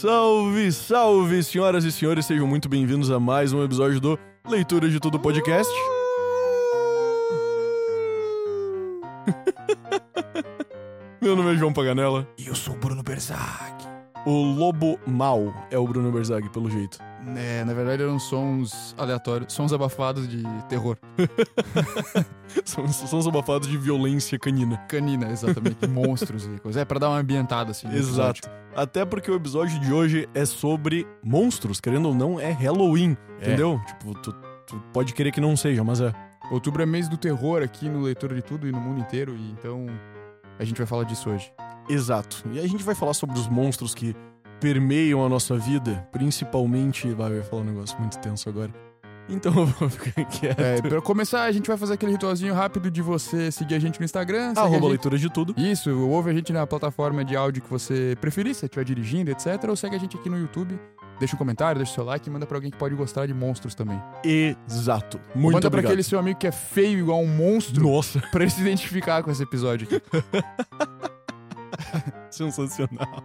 Salve, salve, senhoras e senhores, sejam muito bem-vindos a mais um episódio do Leitura de Tudo Podcast. Meu nome é João Paganella. E eu sou Bruno Berzag. O Lobo Mal é o Bruno Berzag, pelo jeito. É, na verdade eram sons aleatórios, sons abafados de terror. São, são os abafados de violência canina. Canina, exatamente. monstros e coisas. É, pra dar uma ambientada assim. Exato. Até porque o episódio de hoje é sobre monstros, querendo ou não, é Halloween, É. entendeu? Tipo, tu, tu pode querer que não seja, mas é. Outubro é mês do terror aqui no Leitura de Tudo e no mundo inteiro, e então a gente vai falar disso hoje. Exato. E a gente vai falar sobre os monstros que permeiam a nossa vida, principalmente. Vai, vai falar um negócio muito tenso agora. Então eu vou ficar quieto. É, pra começar, a gente vai fazer aquele ritualzinho rápido de você seguir a gente no Instagram. Arroba gente- leitura de tudo. Isso, ouve a gente na plataforma de áudio que você preferir, se estiver dirigindo, etc. Ou segue a gente aqui no YouTube. Deixa um comentário, deixa o seu like e manda pra alguém que pode gostar de monstros também. Exato. Muito manda pra obrigado. aquele seu amigo que é feio igual um monstro Nossa, pra ele se identificar com esse episódio aqui. sensacional.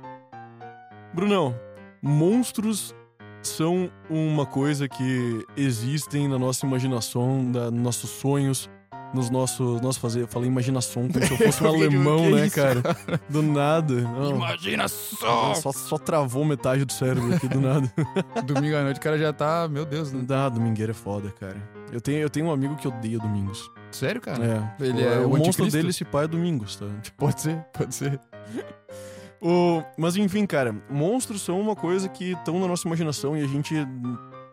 Brunão, monstros são uma coisa que existem na nossa imaginação, na, nos nossos sonhos, nos nossos. Nossa, fazer, falei imaginação como se eu fosse um alemão, né, isso, cara? Do nada. Não. Imagina só! Só, travou metade do cérebro aqui do nada. Domingo à noite o cara já tá, meu Deus, né? Ah, domingueiro é foda, cara. Eu tenho, eu tenho um amigo que odeia domingos. Sério, cara? É. Ele é o o monstro dele, esse pai é domingos, tá? Pode ser, pode ser. O... Mas enfim, cara, monstros são uma coisa que estão na nossa imaginação e a gente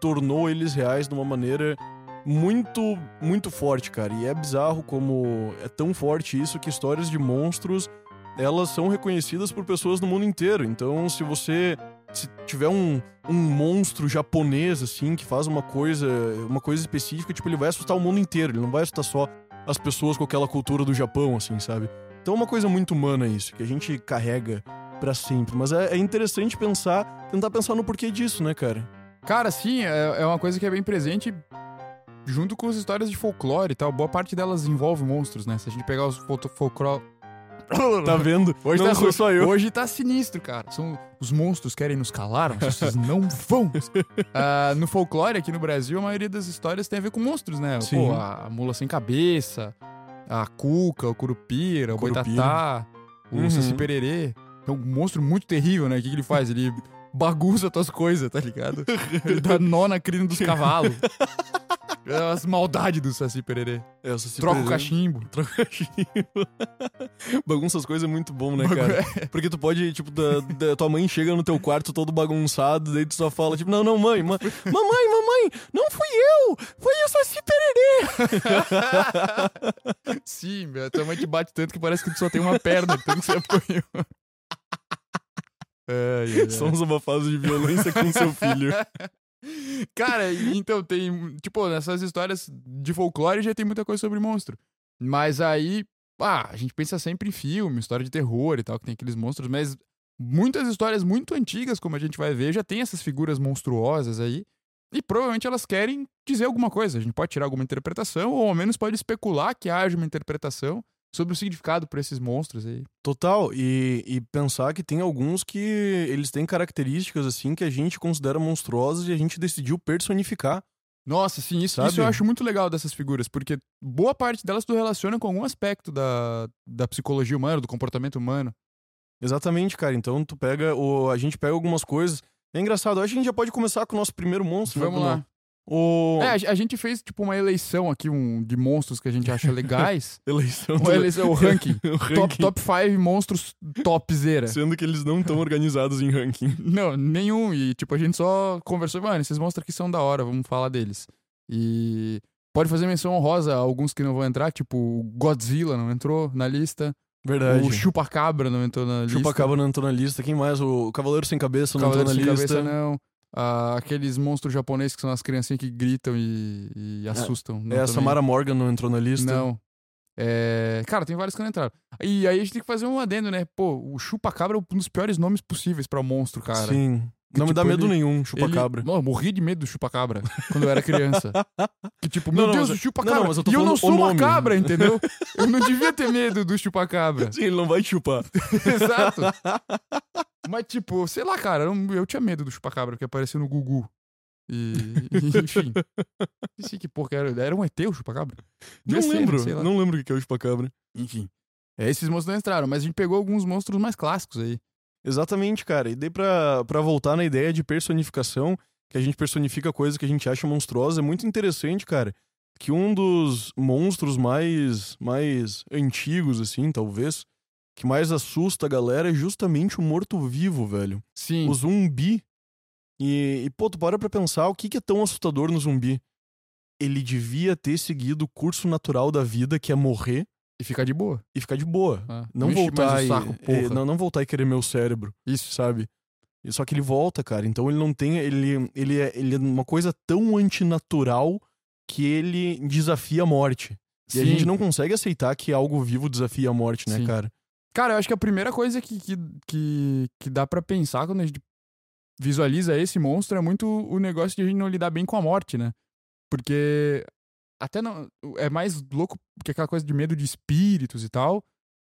tornou eles reais de uma maneira muito, muito forte, cara. E é bizarro como é tão forte isso que histórias de monstros elas são reconhecidas por pessoas no mundo inteiro. Então, se você se tiver um, um monstro japonês assim que faz uma coisa, uma coisa específica, tipo, ele vai assustar o mundo inteiro, ele não vai assustar só as pessoas com aquela cultura do Japão, assim, sabe? Então é uma coisa muito humana isso, que a gente carrega pra sempre. Mas é, é interessante pensar, tentar pensar no porquê disso, né, cara? Cara, sim, é, é uma coisa que é bem presente junto com as histórias de folclore e tal. Boa parte delas envolve monstros, né? Se a gente pegar os folclore. Tá vendo? Hoje não tá, sou só eu. Hoje tá sinistro, cara. São, os monstros querem nos calar, mas vocês não vão. Ah, no folclore aqui no Brasil, a maioria das histórias tem a ver com monstros, né? Sim. Pô, a mula sem cabeça, a cuca, o curupira, o boitatá, o Uhum. saci pererê. É um monstro muito terrível, né? O que, que ele faz? Ele bagunça tuas coisas, tá ligado? Ele dá nó na crina dos cavalos. É as maldades do saci pererê. É, se Troca o cachimbo. Troca o cachimbo. Bagunça as coisas é muito bom, né, cara? Porque tu pode, tipo, da, da- tua mãe chega no teu quarto todo bagunçado, daí tu só fala, tipo, não, não, mãe, mãe, mamãe, mamãe, não fui eu, foi o Saci Pererê. Sim, meu, tua mãe te bate tanto que parece que tu só tem uma perna, tanto que você apanhou. Ai, ai, ai. São os abafados de violência com seu filho. Cara, então tem. Tipo, nessas histórias de folclore já tem muita coisa sobre monstro. Mas aí, ah, a gente pensa sempre em filme, história de terror e tal, que tem aqueles monstros, mas muitas histórias muito antigas, como a gente vai ver, já tem essas figuras monstruosas aí. E provavelmente elas querem dizer alguma coisa. A gente pode tirar alguma interpretação, ou ao menos pode especular que haja uma interpretação sobre o significado para esses monstros aí. Total, e, e pensar que tem alguns que eles têm características, assim, que a gente considera monstruosas e a gente decidiu personificar. Nossa, sim, isso, isso eu acho muito legal dessas figuras, porque boa parte delas tu relaciona com algum aspecto da, da psicologia humana, do comportamento humano. Exatamente, cara. Então tu pega, o, a gente pega algumas coisas. É engraçado, acho que a gente já pode começar com o nosso primeiro monstro, né, Vamos Bruno? lá. O... É, a, a gente fez tipo uma eleição aqui um, de monstros que a gente acha legais. Eleição uma eleição, o ranking. o top, ranking. top 5 monstros topzera. Sendo que eles não estão organizados em ranking. Não, nenhum. E tipo, a gente só conversou, mano, esses monstros aqui são da hora, vamos falar deles. E pode fazer menção honrosa a alguns que não vão entrar, tipo o Godzilla não entrou na lista. Verdade. O Chupacabra não entrou na lista. Chupacabra não entrou na lista. Quem mais? O Cavaleiro Sem Cabeça não Cavaleiro entrou na Sem lista. Cabeça não. Ah, aqueles monstros japoneses que são as criancinhas que gritam e, e assustam. não É, a. Samara Morgan não entrou na lista. Não. É, Cara, tem vários que não entraram. E aí a gente tem que fazer um adendo, né? Pô, o Chupacabra é um dos piores nomes possíveis pra monstro, cara. Sim. Não me tipo, dá medo ele- nenhum, Ele- chupa-cabra. Não, eu morri de medo do chupa-cabra quando eu era criança. Que tipo, meu Não, não, Deus, mas- o chupa-cabra. não, não, eu e eu não sou uma cabra, entendeu? Eu não devia ter medo do chupa-cabra. Sim, ele não vai te chupar. Exato. Mas, tipo, sei lá, cara, eu, eu tinha medo do chupacabra que apareceu no Gugu. E, e, enfim. Não sei que porra que era. Era um ET o chupacabra? Não Devia ser, lembro, lá. não lembro o que é o chupacabra. Enfim. É, esses monstros não entraram, mas a gente pegou alguns monstros mais clássicos aí. Exatamente, cara. E daí pra, pra voltar na ideia de personificação, que a gente personifica coisas que a gente acha monstruosa, é muito interessante, cara. Que um dos monstros mais, mais antigos, assim, talvez, que mais assusta a galera é justamente o morto-vivo, velho. Sim. O zumbi. E, e, pô, tu para pra pensar, o que, que é tão assustador no zumbi? Ele devia ter seguido o curso natural da vida, que é morrer E ficar de boa. e ficar de boa. Ah, Não voltar e, saco, e- não, não voltar e querer meu cérebro, Isso. sabe? E Só que ele volta, cara. Então ele não tem. Ele, ele, é, ele é uma coisa tão antinatural que ele desafia a morte. E a Sim. gente não consegue aceitar que algo vivo desafia a morte, né, Sim. cara? Cara, eu acho que a primeira coisa que, que, que, que dá pra pensar quando a gente visualiza esse monstro é muito o negócio de a gente não lidar bem com a morte, né? Porque até não. É mais louco que aquela coisa de medo de espíritos e tal.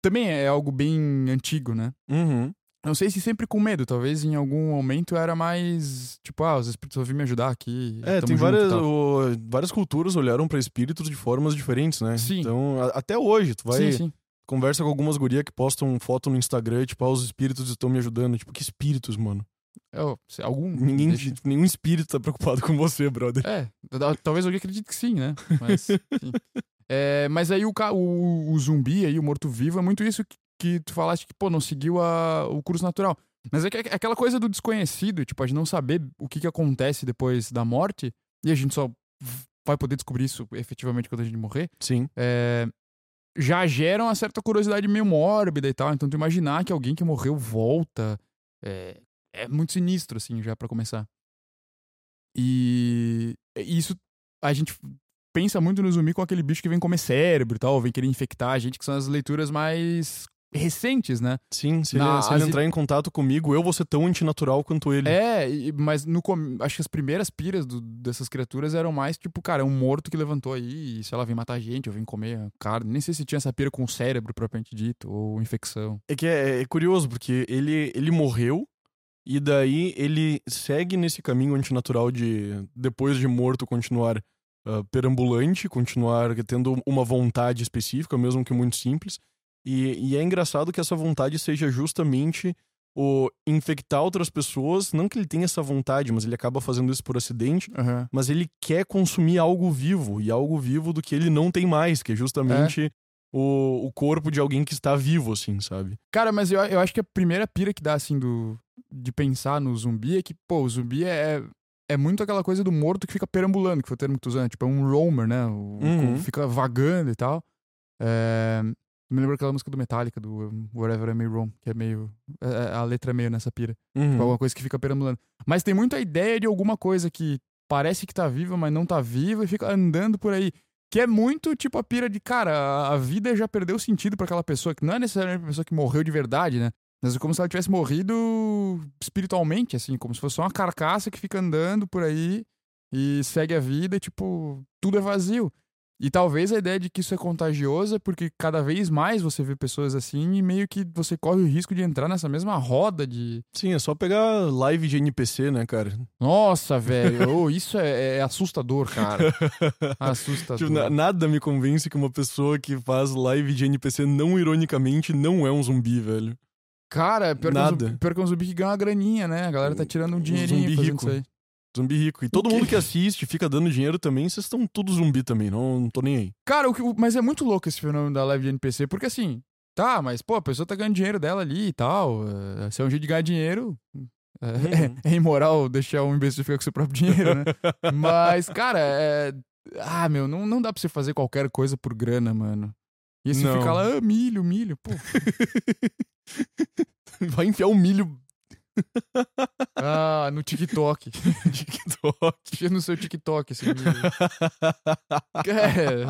Também é algo bem antigo, né? Uhum. Não sei se sempre com medo, talvez em algum momento era mais tipo, ah, os espíritos vão vir me ajudar aqui. É, tem várias, o- várias culturas olharam pra espíritos de formas diferentes, né? Sim. Então, a- até hoje, tu vai. Sim, sim. Conversa com algumas gurias que postam foto no Instagram, tipo, ah, os espíritos estão me ajudando. Tipo, que espíritos, mano? É, ó, se- algum. Ninguém, deixa- nenhum espírito tá preocupado com você, brother. É, tal- talvez alguém acredite que sim, né? Mas. É, mas aí o, o, o zumbi aí, o morto-vivo, é muito isso que, que tu falaste que, pô, não seguiu a- o curso natural. Mas é, que- é aquela coisa do desconhecido, tipo, a gente não saber o que, que acontece depois da morte, e a gente só vai poder descobrir isso efetivamente quando a gente morrer, Sim. é, já gera uma certa curiosidade meio mórbida e tal. Então, tu imaginar que alguém que morreu volta é, é muito sinistro, assim, já pra começar. E isso a gente pensa muito no zumbi com aquele bicho que vem comer cérebro e tal, vem querer infectar a gente, que são as leituras mais recentes, né? Sim, se, Na- ele, se ele as- entrar em contato comigo, eu vou ser tão antinatural quanto ele. É, mas no acho que as primeiras piras do- dessas criaturas eram mais tipo, cara, é um morto que levantou aí e, sei lá, vem matar a gente, ou vem comer carne. Nem sei se tinha essa pira com o cérebro propriamente dito, ou infecção. É que é, é curioso, porque ele, ele morreu e daí ele segue nesse caminho antinatural de, depois de morto, continuar ah, perambulante, continuar tendo uma vontade específica, mesmo que muito simples. E, e é engraçado que essa vontade seja justamente o infectar outras pessoas. Não que ele tenha essa vontade, mas ele acaba fazendo isso por acidente. Aham. Mas ele quer consumir algo vivo, e algo vivo do que ele não tem mais, que é justamente o, o corpo de alguém que está vivo, assim, sabe? Cara, mas eu, eu acho que a primeira pira que dá, assim, do, de pensar no zumbi é que, pô, o zumbi é, é muito aquela coisa do morto que fica perambulando, que foi o termo que tu usando. Tipo, é um roamer, né? O, Uhum. Fica vagando e tal. É, me lembro aquela música do Metallica, do Whatever I May Roam, que é meio. é- é- a letra é meio nessa pira. Uhum. Tipo, alguma coisa que fica perambulando. Mas tem muita ideia de alguma coisa que parece que tá viva, mas não tá viva e fica andando por aí. Que é muito tipo a pira de, cara, a- a vida já perdeu sentido pra aquela pessoa, que não é necessariamente a pessoa que morreu de verdade, né? Mas é como se ela tivesse morrido espiritualmente, assim, como se fosse só uma carcaça que fica andando por aí e segue a vida e, tipo, tudo é vazio. E talvez a ideia de que isso é contagioso é porque cada vez mais você vê pessoas assim e meio que você corre o risco de entrar nessa mesma roda de Sim, é só pegar live de NPC, né, cara? nossa, velho, ô, isso é, é assustador, cara. Assustador. Tipo, na- nada me convence que uma pessoa que faz live de NPC não ironicamente não é um zumbi, velho. Cara, pior que, é um Nada. zumbi, pior que é um zumbi que ganha uma graninha, né? A galera tá tirando um dinheirinho zumbi fazendo rico. isso aí. Zumbi rico. E todo mundo que assiste fica dando dinheiro também, vocês estão tudo zumbi também, não, não tô nem aí. Cara, o que, o- mas é muito louco esse fenômeno da live de NPC, porque assim, tá, mas pô, a pessoa tá ganhando dinheiro dela ali e tal. é, se é um jeito de ganhar dinheiro, é, Uhum. é imoral deixar um imbecil ficar com seu próprio dinheiro, né? mas, cara, é. Ah, meu, não, não dá pra você fazer qualquer coisa por grana, mano. E Não. fica lá, ah, milho, milho, pô. Vai enfiar um milho Ah, no TikTok. TikTok. Enfia no seu TikTok esse milho. É.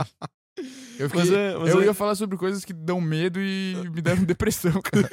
Eu, fiquei- Mas é- mas eu é- ia falar sobre coisas que dão medo e me deram depressão, cara.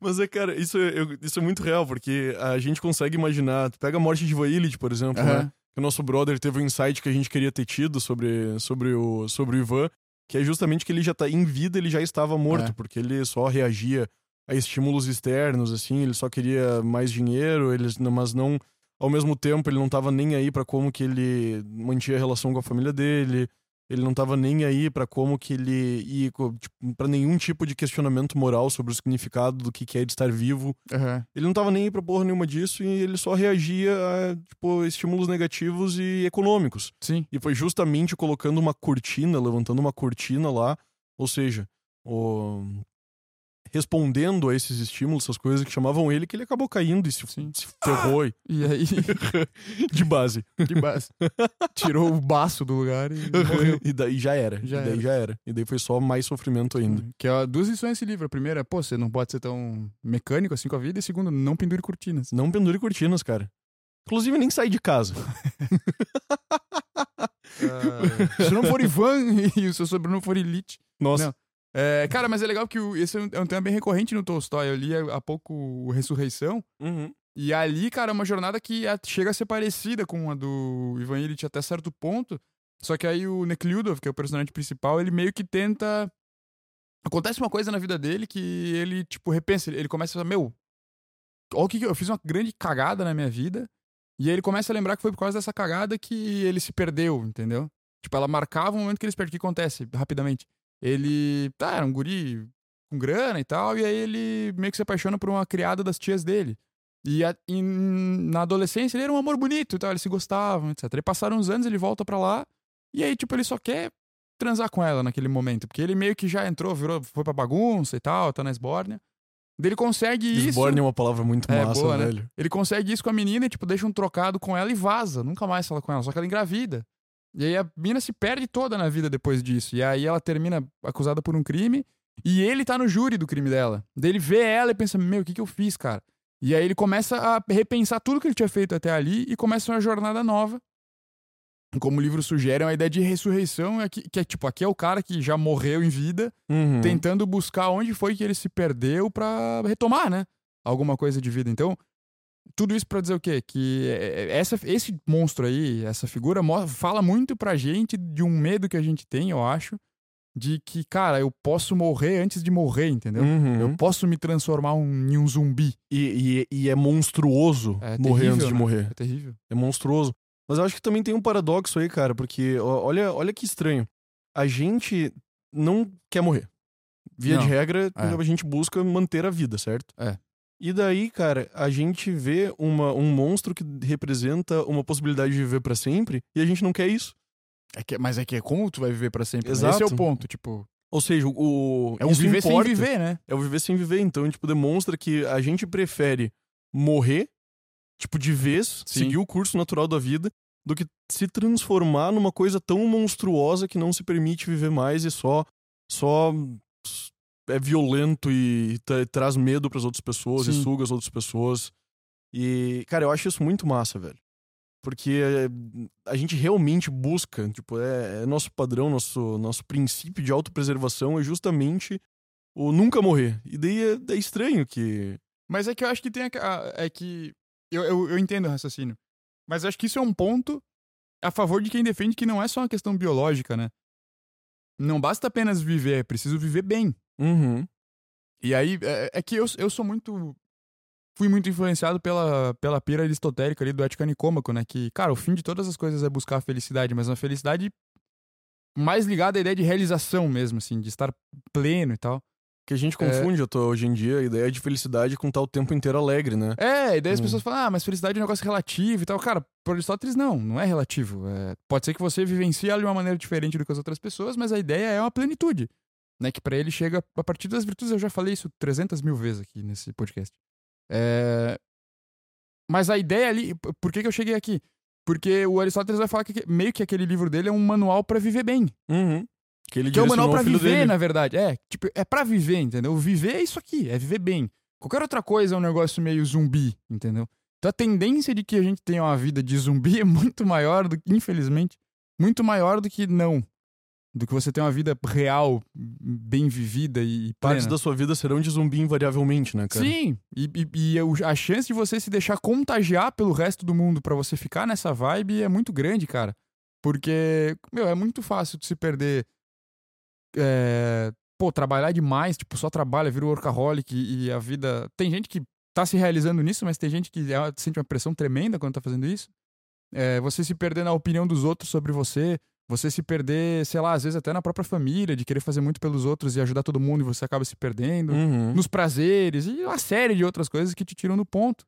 Mas é, cara, isso é, eu- isso é muito real, porque a gente consegue imaginar. Tu pega a morte de Ivan Illich, por exemplo, Aham. né? Que o nosso brother teve um insight que a gente queria ter tido sobre, sobre, o, sobre o Ivan, que é justamente que ele já tá em vida, ele já estava morto, É. porque ele só reagia a estímulos externos, assim, ele só queria mais dinheiro, ele, mas não. Ao mesmo tempo, ele não tava nem aí pra como que ele mantinha a relação com a família dele. Ele não tava nem aí pra como que ele ia co- tipo, para nenhum tipo de questionamento moral sobre o significado do que que é de estar vivo. Aham. Ele não tava nem aí pra porra nenhuma disso e ele só reagia a tipo estímulos negativos e econômicos. Sim. E foi justamente colocando uma cortina, levantando uma cortina lá, ou seja, o- respondendo a esses estímulos, essas coisas que chamavam ele, que ele acabou caindo e se, Sim. se ferrou e- E aí, de base. de base, tirou o baço do lugar e morreu. e daí já era. Já e daí era. já era. E daí foi só mais sofrimento ainda. Que é duas lições esse livro. A primeira, pô, você não pode ser tão mecânico assim com a vida. E segundo, não pendure cortinas. Não pendure cortinas, cara. Inclusive, nem sai de casa. Se não for Ivan e o seu sobrenome for Elite. Nossa. Não. É, cara, mas é legal que o- esse é um, é tema bem recorrente no Tolstói. Eu li há pouco o Ressurreição. Uhum. E ali, cara, é uma jornada que a- chega a ser parecida com a do Ivan Illich até certo ponto. Só que aí o Nekhlyudov, que é o personagem principal, ele meio que tenta... Acontece uma coisa na vida dele que ele, tipo, repensa. Ele começa a falar, meu, olha o que eu fiz uma grande cagada na minha vida. E aí ele começa a lembrar que foi por causa dessa cagada que ele se perdeu, entendeu? Tipo, ela marcava o momento que ele se perde. O que acontece? Rapidamente. Ele, tá, era um guri com grana e tal, e aí ele meio que se apaixona por uma criada das tias dele. E, a- e na adolescência ele era um amor bonito e tal, eles se gostavam, etc. Aí passaram uns anos, ele volta pra lá, e aí, tipo, ele só quer transar com ela naquele momento, porque ele meio que já entrou, virou, foi pra bagunça e tal, tá na esbórnia. Ele consegue isso. Esborne é uma palavra muito É, massa, boa, né? velho. Ele consegue isso com a menina e, tipo, deixa um trocado com ela e vaza. Nunca mais fala com ela, só que ela engravida. E aí a mina se perde toda na vida depois disso. E aí ela termina acusada por um crime e ele tá no júri do crime dela. Daí ele vê ela e pensa: Meu, o que, que eu fiz, cara? E aí ele começa a repensar tudo que ele tinha feito até ali e começa uma jornada nova. Como o livro sugere, é uma ideia de ressurreição, é que, que é tipo, aqui é o cara que já morreu em vida, Uhum. tentando buscar onde foi que ele se perdeu pra retomar, né? Alguma coisa de vida. Então, tudo isso pra dizer o quê? Que é, essa, esse monstro aí, essa figura, fala muito pra gente de um medo que a gente tem, eu acho, de que, cara, eu posso morrer antes de morrer, entendeu? Uhum. Eu posso me transformar um- em um zumbi. E, e- e é monstruoso É morrer terrível, antes de né? morrer. É terrível. É monstruoso. Mas eu acho que também tem um paradoxo aí, cara, porque olha, olha que estranho. A gente não quer morrer. Via Não. de regra, É. a gente busca manter a vida, certo? É. E daí, cara, a gente vê uma, um monstro que representa uma possibilidade de viver pra sempre e a gente não quer isso. É que- mas é que é como tu vai viver pra sempre. né? Esse Exato. é o ponto, tipo. Ou seja, o. É isso viver importa. sem viver, né? É o viver sem viver. Então, tipo, demonstra que a gente prefere morrer, tipo, de vez, Sim. seguir o curso natural da vida, do que se transformar numa coisa tão monstruosa que não se permite viver mais e só. só é violento e tra- traz medo pras outras pessoas e Sim. suga as outras pessoas. E, cara, eu acho isso muito massa, velho. Porque é, a gente realmente busca, tipo, é, é nosso padrão, nosso, nosso princípio de autopreservação é justamente o nunca morrer. E daí é, é estranho que. Mas é que eu acho que tem. a- É que. Eu, eu, eu entendo o raciocínio. Mas acho que isso é um ponto a favor de quem defende que não é só uma questão biológica, né? Não basta apenas viver, é preciso viver bem. Uhum. E aí, é, é que eu, eu sou muito. Fui muito influenciado pela, pela pira aristotélica ali do Ética Nicômaco, né? Que, cara, o fim de todas as coisas é buscar a felicidade, mas uma felicidade mais ligada à ideia de realização mesmo, assim, de estar pleno e tal. Que a gente confunde eu tô, hoje em dia a ideia de felicidade com estar o tempo inteiro alegre, né? É, e daí as Hum. pessoas falam, ah, mas felicidade é um negócio relativo e tal. Cara, por Aristóteles, não, não é relativo. É, pode ser que você vivencie ela de uma maneira diferente do que as outras pessoas, mas a ideia é uma plenitude. Né, que pra ele chega a partir das virtudes. Eu já falei isso 300 mil vezes aqui nesse podcast. É, Mas a ideia ali. Por que, que eu cheguei aqui? Porque o Aristóteles vai falar que meio que aquele livro dele é um manual pra viver bem. Uhum. Que ele Que é um manual pra viver, dele. na verdade. É, tipo, é pra viver, entendeu? Viver é isso aqui, é viver bem. Qualquer outra coisa é um negócio meio zumbi, entendeu? Então a tendência de que a gente tenha uma vida de zumbi é muito maior do que, infelizmente, muito maior do que não. Do que você ter uma vida real, bem vivida e Partes plena. da sua vida serão de zumbi invariavelmente, né, cara? Sim, e, e- e a chance de você se deixar contagiar pelo resto do mundo pra você ficar nessa vibe é muito grande, cara. Porque, meu, é muito fácil de se perder. é, pô, trabalhar demais, tipo, só trabalha, vira workaholic e, e a vida. Tem gente que tá se realizando nisso, mas tem gente que sente uma pressão tremenda quando tá fazendo isso. É, você se perder na opinião dos outros sobre você, você se perder, sei lá, às vezes até na própria família, de querer fazer muito pelos outros e ajudar todo mundo e você acaba se perdendo Uhum. nos prazeres e uma série de outras coisas que te tiram do ponto.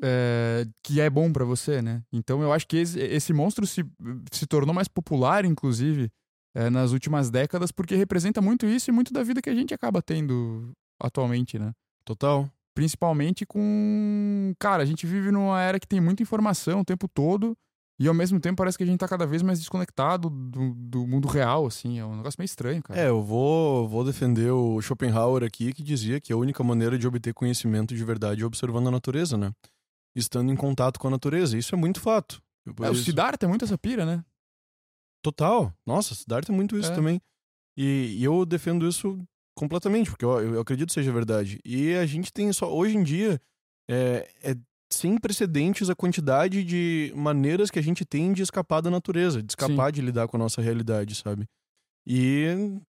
É, que é bom pra você, né? Então eu acho que esse, esse monstro se, se tornou mais popular, inclusive, é, nas últimas décadas, porque representa muito isso e muito da vida que a gente acaba tendo atualmente, né? Total. Principalmente com. Cara, a gente vive numa era que tem muita informação o tempo todo. E ao mesmo tempo parece que a gente tá cada vez mais desconectado do, do mundo real, assim. É um negócio meio estranho, cara. É, eu vou, vou defender o Schopenhauer aqui, que dizia que a única maneira de obter conhecimento de verdade é observando a natureza, né? Estando em contato com a natureza. Isso é muito fato. É, o Siddhartha é muito essa pira, né? Total. Nossa, Siddhartha é muito isso É. também. E, e eu defendo isso completamente, porque eu, eu acredito que seja verdade. E a gente tem só. Hoje em dia, é, é sem precedentes a quantidade de maneiras que a gente tem de escapar da natureza, de escapar de lidar com a nossa realidade, sabe? E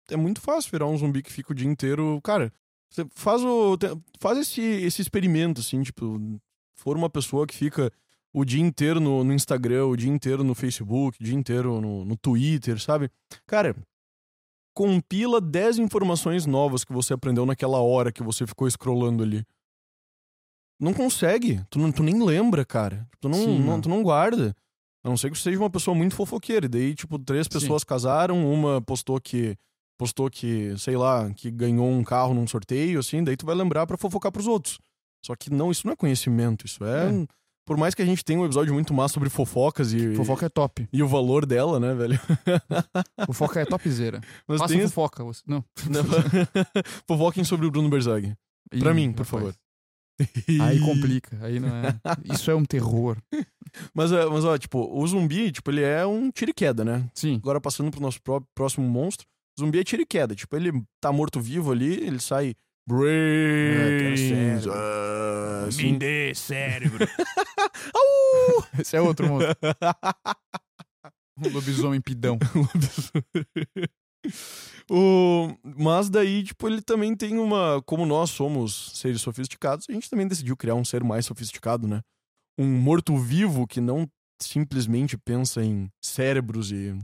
é muito fácil virar um zumbi que fica o dia inteiro. Cara, você faz o. Faz esse, esse experimento, assim, tipo, for uma pessoa que fica o dia inteiro no, no Instagram, o dia inteiro no Facebook, o dia inteiro no, no Twitter, sabe? Cara, compila 10 informações novas que você aprendeu naquela hora que você ficou scrollando ali. Não consegue. Tu, não, tu nem lembra, cara. Tu não, Sim, não- tu não guarda. A não ser que você seja uma pessoa muito fofoqueira. E daí, tipo, três Sim. pessoas casaram, uma postou que. Postou que, sei lá, que ganhou um carro num sorteio, assim, daí tu vai lembrar pra fofocar pros outros. Só que não, isso não é conhecimento, isso é. É. Por mais que a gente tenha um episódio muito massa sobre fofocas e, Fofoca é top. e o valor dela, né, velho? Fofoca é topzera. Mas Faça tem fofoca. você- Não. Fofoquem sobre o Bruno Berzag. Pra mim, por rapaz. favor. Aí complica. Aí não é. Isso é um terror. Mas, é, mas, ó, tipo, o zumbi, tipo, ele é um tiro e queda, né? Sim. Agora, passando pro nosso pró- próximo monstro, o zumbi é tiro e queda. Tipo, ele tá morto-vivo ali, ele sai... Brains! cérebro. ah, assim. dê cérebro. Esse é outro monstro. Um lobisomem pidão. O... Mas daí, tipo, ele também tem uma. Como nós somos seres sofisticados, a gente também decidiu criar um ser mais sofisticado, né? Um morto-vivo que não simplesmente pensa em cérebros e.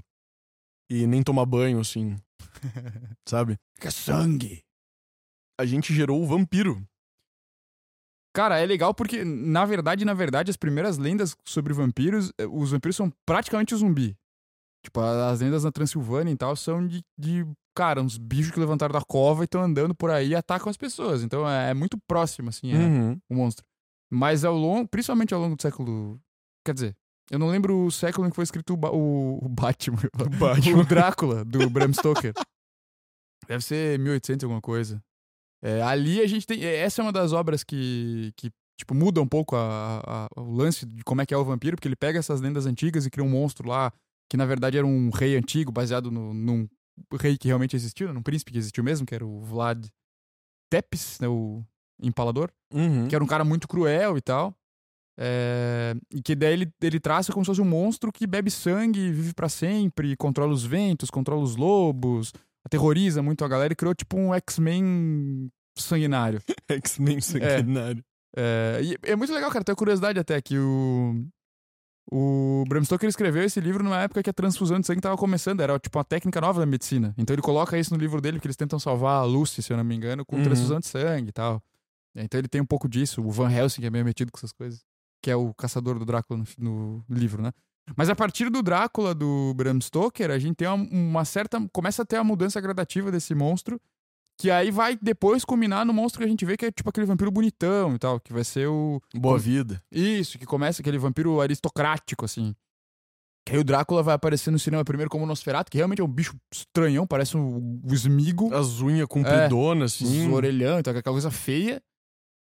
e nem toma banho, assim, sabe? Fica sangue. A gente gerou o vampiro. Cara, é legal porque, na verdade, na verdade, as primeiras lendas sobre vampiros, eh, os vampiros são praticamente o zumbi. Tipo, as lendas na Transilvânia e tal são de, de, cara, uns bichos que levantaram da cova e estão andando por aí e atacam as pessoas. Então é, é muito próximo, assim, é, Uhum. o monstro. Mas ao longo, principalmente ao longo do século. Quer dizer, eu não lembro o século em que foi escrito o, Ba- o, o Batman. Batman. o Drácula, do Bram Stoker. Deve ser 1800 alguma coisa. É, ali a gente tem. é, Essa é uma das obras que, que tipo, muda um pouco a- a- o lance de como é que é o vampiro, porque ele pega essas lendas antigas e cria um monstro lá, que na verdade era um rei antigo, baseado no, num rei que realmente existiu, né, num príncipe que existiu mesmo, que era o Vlad Tepes, né, o empalador Uhum. que era um cara muito cruel e tal. É, e que daí ele, ele traça como se fosse um monstro que bebe sangue, vive pra sempre, controla os ventos, controla os lobos, aterroriza muito a galera e criou tipo um X-Men sanguinário. X-Men sanguinário. É, e é muito legal, cara. Tenho curiosidade até que o. O Bram Stoker escreveu esse livro numa época que a transfusão de sangue tava começando, era tipo uma técnica nova da medicina. Então ele coloca isso no livro dele, porque eles tentam salvar a Lucy, se eu não me engano, com Uhum. transfusão de sangue e tal. Então ele tem um pouco disso. O Van Helsing é meio metido com essas coisas, que é o caçador do Drácula no, no livro, né? Mas a partir do Drácula do Bram Stoker, a gente tem uma, uma certa. começa a ter a mudança gradativa desse monstro, que aí vai depois culminar no monstro que a gente vê que é tipo aquele vampiro bonitão e tal, que vai ser o. Boa vida. Isso, que começa aquele vampiro aristocrático, assim. Que aí o Drácula vai aparecer no cinema primeiro como Nosferatu, que realmente é um bicho estranhão, parece um, um esmigo, As unhas compridonas, os assim. orelhão, então aquela coisa feia.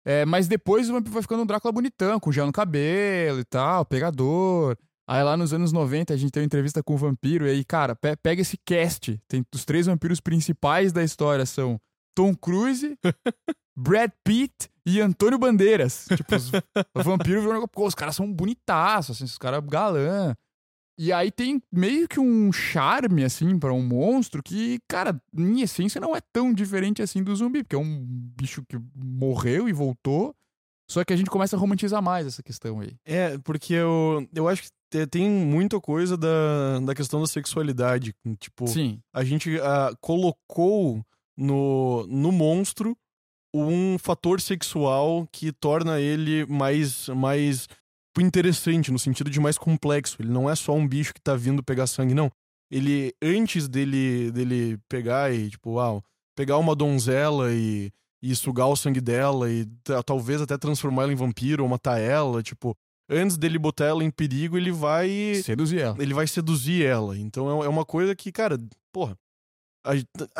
É, mas depois o vampiro vai ficando um Drácula bonitão, com gel no cabelo e tal, pegador. Aí lá nos anos 90 a gente tem uma entrevista com o vampiro, e aí, cara, pe pega esse cast. Tem os três vampiros principais da história são Tom Cruise, Brad Pitt e Antônio Bandeiras. Tipo, os vampiros viram, pô, os caras são bonitaços, assim, os caras galã. E aí tem meio que um charme, assim, para um monstro que, cara, em essência não é tão diferente assim do zumbi, porque é um bicho que morreu e voltou. Só que a gente começa a romantizar mais essa questão aí. É, porque eu, eu acho que tem muita coisa da, da questão da sexualidade. Tipo, Sim. a gente uh, colocou no, no monstro um fator sexual que torna ele mais, mais interessante, no sentido de mais complexo. Ele não é só um bicho que tá vindo pegar sangue, não. Ele, antes dele, dele pegar e, tipo, uau, pegar uma donzela e, e sugar o sangue dela e talvez até transformar ela em vampiro ou matar ela, tipo, antes dele botar ela em perigo, ele vai. Seduzir ela. Ele vai seduzir ela. Então é, é uma coisa que, cara, porra. A,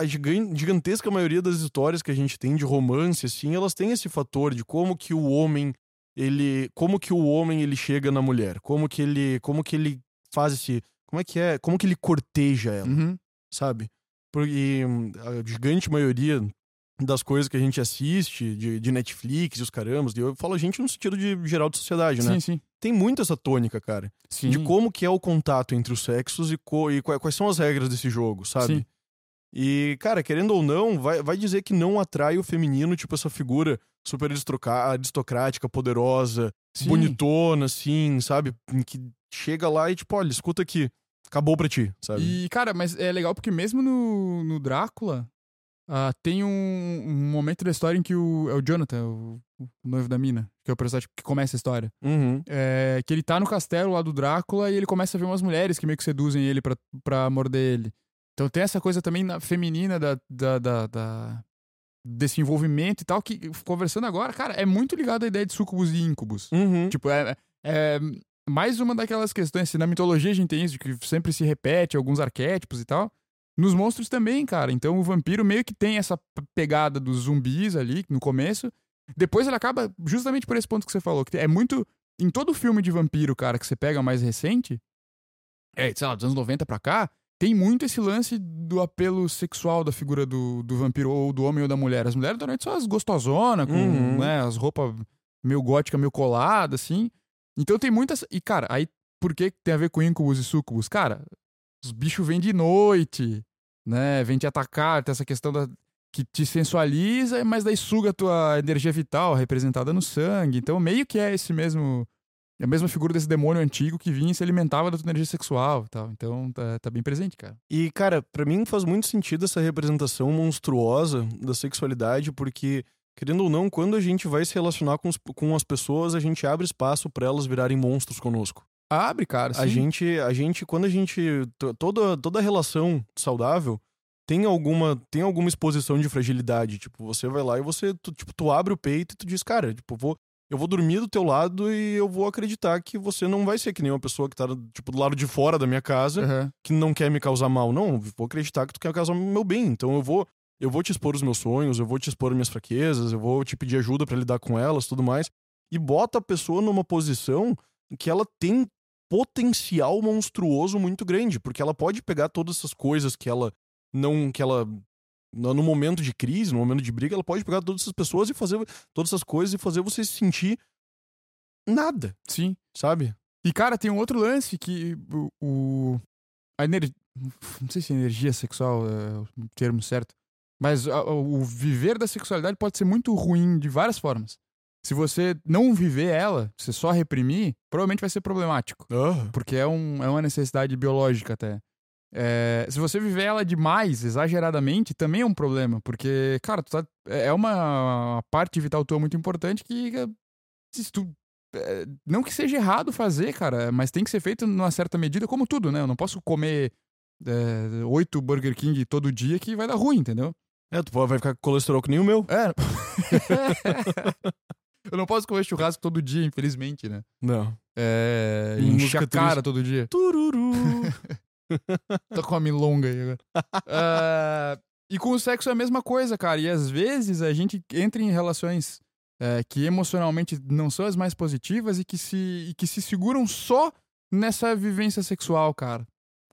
a gigantesca maioria das histórias que a gente tem de romance, assim, elas têm esse fator de como que o homem ele como que o homem ele chega na mulher, como que ele como que ele faz esse, como é que é, como que ele corteja ela, Uhum. sabe? Porque a gigante maioria das coisas que a gente assiste de, de Netflix e os carambas, e eu falo a gente no sentido de geral de sociedade, né? Sim, sim. Tem muito essa tônica, cara, Sim. de como que é o contato entre os sexos e, co, e quais são as regras desse jogo, sabe? Sim. E, cara, querendo ou não, vai, vai dizer que não atrai o feminino, tipo, essa figura super aristocrática, poderosa, Sim. bonitona, assim, sabe? Que chega lá e, tipo, olha, escuta aqui, acabou pra ti, sabe? E, cara, mas é legal porque mesmo no, no Drácula, ah, tem um, um momento da história em que o, é o Jonathan, o, o noivo da mina, que é o personagem que começa a história, Uhum. é, que ele tá no castelo lá do Drácula e ele começa a ver umas mulheres que meio que seduzem ele pra, pra morder ele. Então tem essa coisa também na- feminina da, da, da- da- desse envolvimento e tal, que conversando agora, cara, é muito ligado à ideia de sucubus e íncubus. Uhum. Tipo, é, é mais uma daquelas questões. Se na mitologia a gente tem isso, de que sempre se repete alguns arquétipos e tal. Nos monstros também, cara. Então o vampiro meio que tem essa pegada dos zumbis ali no começo. Depois ele acaba justamente por esse ponto que você falou. Que é muito. Em todo filme de vampiro, cara, que você pega mais recente, é, sei lá, dos anos 90 pra cá, tem muito esse lance do apelo sexual da figura do, do vampiro, ou do homem ou da mulher. As mulheres normalmente são as gostosonas, com Uhum. né, as roupas meio gótica, meio colada, assim. Então tem muitas. E, cara, aí por que tem a ver com íncubos e súcubos? Cara, os bichos vêm de noite, né? Vêm te atacar, tem essa questão da. Que te sensualiza, mas daí suga a tua energia vital representada no sangue. Então, meio que é esse mesmo. É a mesma figura desse demônio antigo que vinha e se alimentava da tua energia sexual tal. Então, tá, tá bem presente, cara. E, cara, pra mim faz muito sentido essa representação monstruosa da sexualidade, porque, querendo ou não, quando a gente vai se relacionar com, os- com as pessoas, a gente abre espaço pra elas virarem monstros conosco. Abre, cara. A gente, a gente, quando a gente. to- Toda, toda relação saudável tem alguma, tem alguma exposição de fragilidade. Tipo, você vai lá e você, tu, tipo, tu abre o peito e tu diz, cara, tipo, vou, eu vou dormir do teu lado e eu vou acreditar que você não vai ser que nem uma pessoa que tá, tipo, do lado de fora da minha casa Aham. que não quer me causar mal. Não, vou acreditar que tu quer causar meu bem. Então eu vou, eu vou te expor os meus sonhos, eu vou te expor as minhas fraquezas, eu vou te pedir ajuda pra lidar com elas, tudo mais. E bota a pessoa numa posição que ela tem potencial monstruoso muito grande, porque ela pode pegar todas essas coisas que ela não que ela no momento de crise, no momento de briga, ela pode pegar todas essas pessoas e fazer todas essas coisas e fazer você se sentir nada, Sim. sabe? E, cara, tem um outro lance que o. o- a energia. Não sei se energia sexual é o termo certo. Mas a- o viver da sexualidade pode ser muito ruim de várias formas. Se você não viver ela, se só reprimir, provavelmente vai ser problemático. Porque é, um, é uma necessidade biológica até. É, se você viver ela demais, exageradamente, também é um problema. Porque, cara, tá- é uma parte vital tua muito importante que. eh, Se tu, é, não que seja errado fazer, cara, mas tem que ser feito numa certa medida, como tudo, né? Eu não posso comer é, oito Burger King todo dia que vai dar ruim, entendeu? é, tu vai ficar com colesterol que nem o meu. É. Eu não posso comer churrasco todo dia, infelizmente, né? Não. É. Música a cara triste. todo dia. Tururu. Tô com a milonga aí agora. Ah, e com o sexo é a mesma coisa, cara. E às vezes a gente entra em relações é, que emocionalmente não são as mais positivas e que se, e que se seguram só nessa vivência sexual, cara.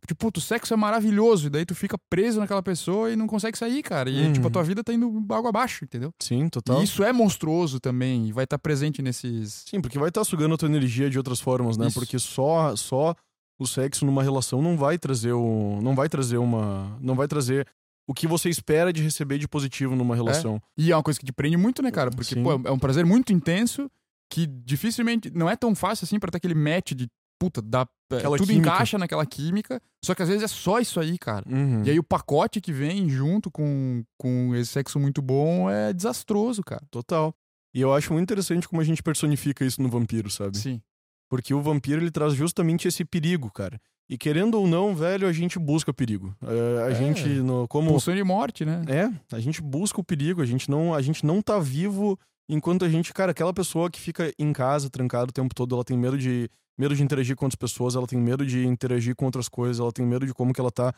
Tipo, puto, o sexo é maravilhoso, e daí tu fica preso naquela pessoa e não consegue sair, cara. E, Uhum. tipo, a tua vida tá indo água abaixo, entendeu? Sim, total. E isso é monstruoso também, e vai estar presente nesses. Sim, porque vai estar sugando a tua energia de outras formas, né? Isso. Porque só só o sexo numa relação não vai trazer o não vai trazer uma não vai trazer o que você espera de receber de positivo numa relação. E é uma coisa que te prende muito, né, cara? Porque, Sim. pô, é um prazer muito intenso que dificilmente. Não é tão fácil assim pra ter aquele match de. Puta, dá, é, Aquela tudo química. encaixa naquela química, só que às vezes é só isso aí, cara. Uhum. E aí o pacote que vem junto com, com esse sexo muito bom é desastroso, cara. Total. E eu acho muito interessante como a gente personifica isso no vampiro, sabe? Sim. Porque o vampiro ele traz justamente esse perigo, cara. E querendo ou não, velho, a gente busca perigo. É, a É. gente no, como Pulsão de morte, né? É, a gente busca o perigo, a gente não, a gente não tá vivo enquanto a gente, cara, aquela pessoa que fica em casa trancada o tempo todo, ela tem medo de medo de interagir com outras pessoas, ela tem medo de interagir com outras coisas, ela tem medo de como que ela tá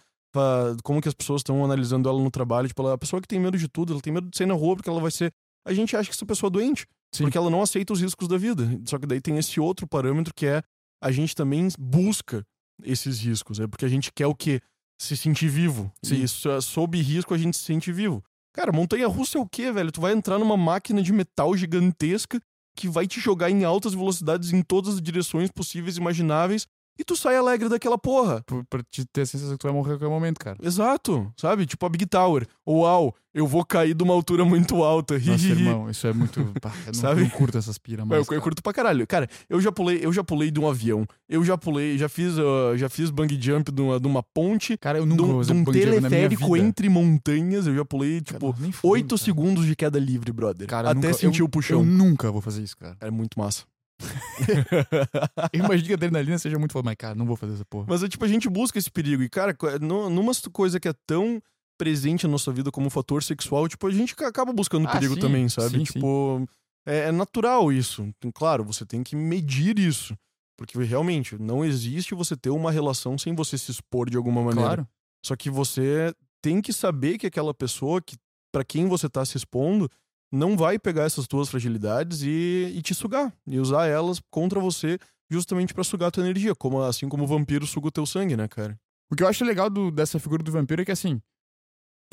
como que as pessoas estão analisando ela no trabalho, tipo, ela, a pessoa que tem medo de tudo, ela tem medo de sair na rua porque ela vai ser a gente acha que essa pessoa é doente, Sim. porque ela não aceita os riscos da vida. Só que daí tem esse outro parâmetro que é a gente também busca esses riscos, é porque a gente quer o quê? Se sentir vivo. Sim. E so- sob risco a gente se sente vivo. Cara, montanha russa é o quê, velho? Tu vai entrar numa máquina de metal gigantesca que vai te jogar em altas velocidades em todas as direções possíveis e imagináveis e tu sai alegre daquela porra. Pra, pra te ter a sensação que tu vai morrer a qualquer momento, cara. Exato, sabe? Tipo a Big Tower. Uau, eu vou cair de uma altura muito alta. Nossa, irmão, isso é muito. Pá, eu não, Sabe? não curto essas piras, Eu, mas. eu cara. curto pra caralho. Cara, eu já pulei, eu já pulei de um avião. Eu já pulei, já fiz, ah, já fiz bang jump de uma, de uma ponte, Cara, eu de nunca vou de fazer um bungee teleférico entre montanhas. Eu já pulei, tipo, cara. segundos de queda livre, brother. Cara, eu Até nunca- sentir eu- o puxão. Eu nunca vou fazer isso, cara. É muito massa. Eu imagino que a adrenalina seja muito foda, mas, cara, não vou fazer essa porra. Mas é tipo, a gente busca esse perigo. E, cara, numa coisa que é tão presente na nossa vida como um fator sexual, tipo, a gente ca- acaba buscando Ah, perigo sim, também, sabe? sim, tipo, É, é natural isso. Então, Claro, você tem que medir isso. Porque realmente, não existe você ter uma relação sem você se expor de alguma maneira. Claro. Só que você tem que saber que aquela pessoa que para quem você tá se expondo não vai pegar essas tuas fragilidades e, e te sugar e usar elas contra você justamente pra sugar tua energia, como assim como o vampiro suga o teu sangue, né, cara? O que eu acho legal do- dessa figura do vampiro é que, assim,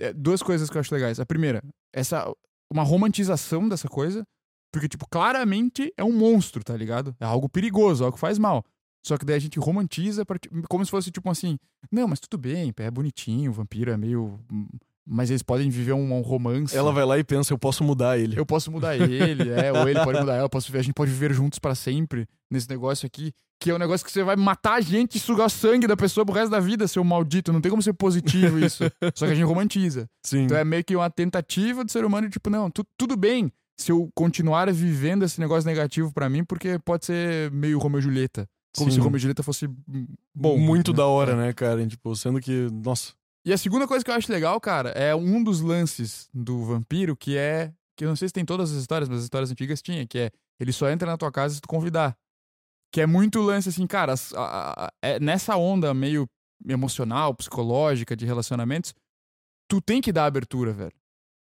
é, duas coisas que eu acho legais. A primeira, essa uma romantização dessa coisa, porque, tipo, claramente é um monstro, tá ligado? É algo perigoso, algo que faz mal. Só que daí a gente romantiza pra, ti- como se fosse, tipo assim, não, mas tudo bem, é bonitinho, o vampiro é meio... Mas eles podem viver um, um romance. Ela vai lá e pensa, eu posso mudar ele. Eu posso mudar ele, é, ou ele pode mudar ela, posso viver, a gente pode viver juntos pra sempre nesse negócio aqui, que é um negócio que você vai matar a gente e sugar o sangue da pessoa pro resto da vida, seu maldito. Não tem como ser positivo isso. Só que a gente romantiza. Sim. Então é meio que uma tentativa do ser humano de tipo, não, tu- tudo bem se eu continuar vivendo esse negócio negativo pra mim, porque pode ser meio Romeu e Julieta. Como Sim. se Romeu e Julieta fosse bom. muito né? da hora, É. né, cara? Tipo, sendo que, nossa, E a segunda coisa que eu acho legal, cara, é um dos lances do vampiro que é. Que eu não sei se tem todas as histórias, mas as histórias antigas tinha, que é ele só entra na tua casa se tu convidar. Que é muito lance assim, cara, as- a- a- é nessa onda meio emocional, psicológica de relacionamentos, tu tem que dar abertura, velho.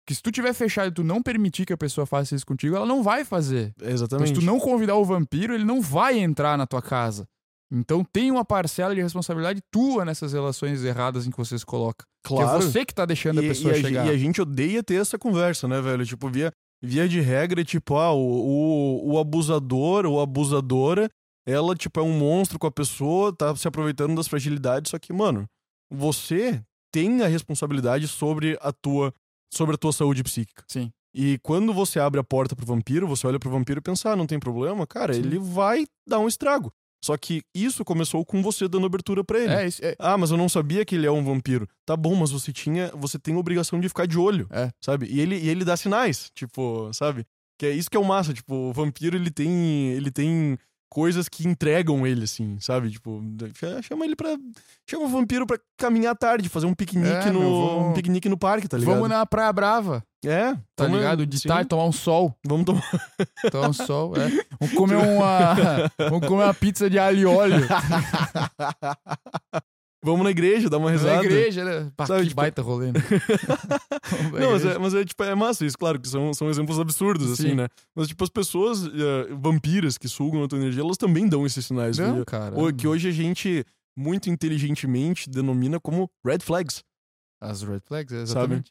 Que se tu tiver fechado e tu não permitir que a pessoa faça isso contigo, ela não vai fazer. Então, exatamente. se tu não convidar o vampiro, ele não vai entrar na tua casa. Então tem uma parcela de responsabilidade tua nessas relações erradas em que você se coloca. Que Claro. é você que tá deixando a e, pessoa e a, chegar. e a gente odeia ter essa conversa, né, velho? Tipo, via, via de regra, tipo, ah, o, o, o abusador ou abusadora, ela, tipo, é um monstro com a pessoa, tá se aproveitando das fragilidades, só que, mano, você tem a responsabilidade sobre a tua, sobre a tua saúde psíquica. Sim. E quando você abre a porta pro vampiro, você olha pro vampiro e pensa, ah, não tem problema, cara, Sim. ele vai dar um estrago. Só que isso começou com você dando abertura pra ele. É, isso, é, Ah, mas eu não sabia que ele é um vampiro. Tá bom, mas você tinha, você tem a obrigação de ficar de olho, É. sabe? E ele, e ele dá sinais, tipo, sabe? Que é isso que é o massa, tipo, o vampiro ele tem, ele tem coisas que entregam ele assim, sabe? Tipo, ch- chama ele pra chama o vampiro pra caminhar à tarde, fazer um piquenique É, no meu, vamos- um piquenique no parque, tá ligado? vamos na Praia Brava, É, tá toma- ligado? De sim, tarde, tomar um sol. Vamos tomar Tomar um sol, é. Vamos comer uma. vamos comer uma pizza de alho e óleo. Vamos na igreja, dar uma rezada. Na igreja, né? Pá, Sabe, que tipo- baita rolê, né? Não, mas é, mas é, tipo, é massa isso, claro, que são, são exemplos absurdos, assim, Sim. né? Mas, tipo, as pessoas eh, vampiras que sugam a tua energia, elas também dão esses sinais. Não, cara. Ou que hoje a gente, muito inteligentemente, denomina como red flags. As red flags, é, exatamente.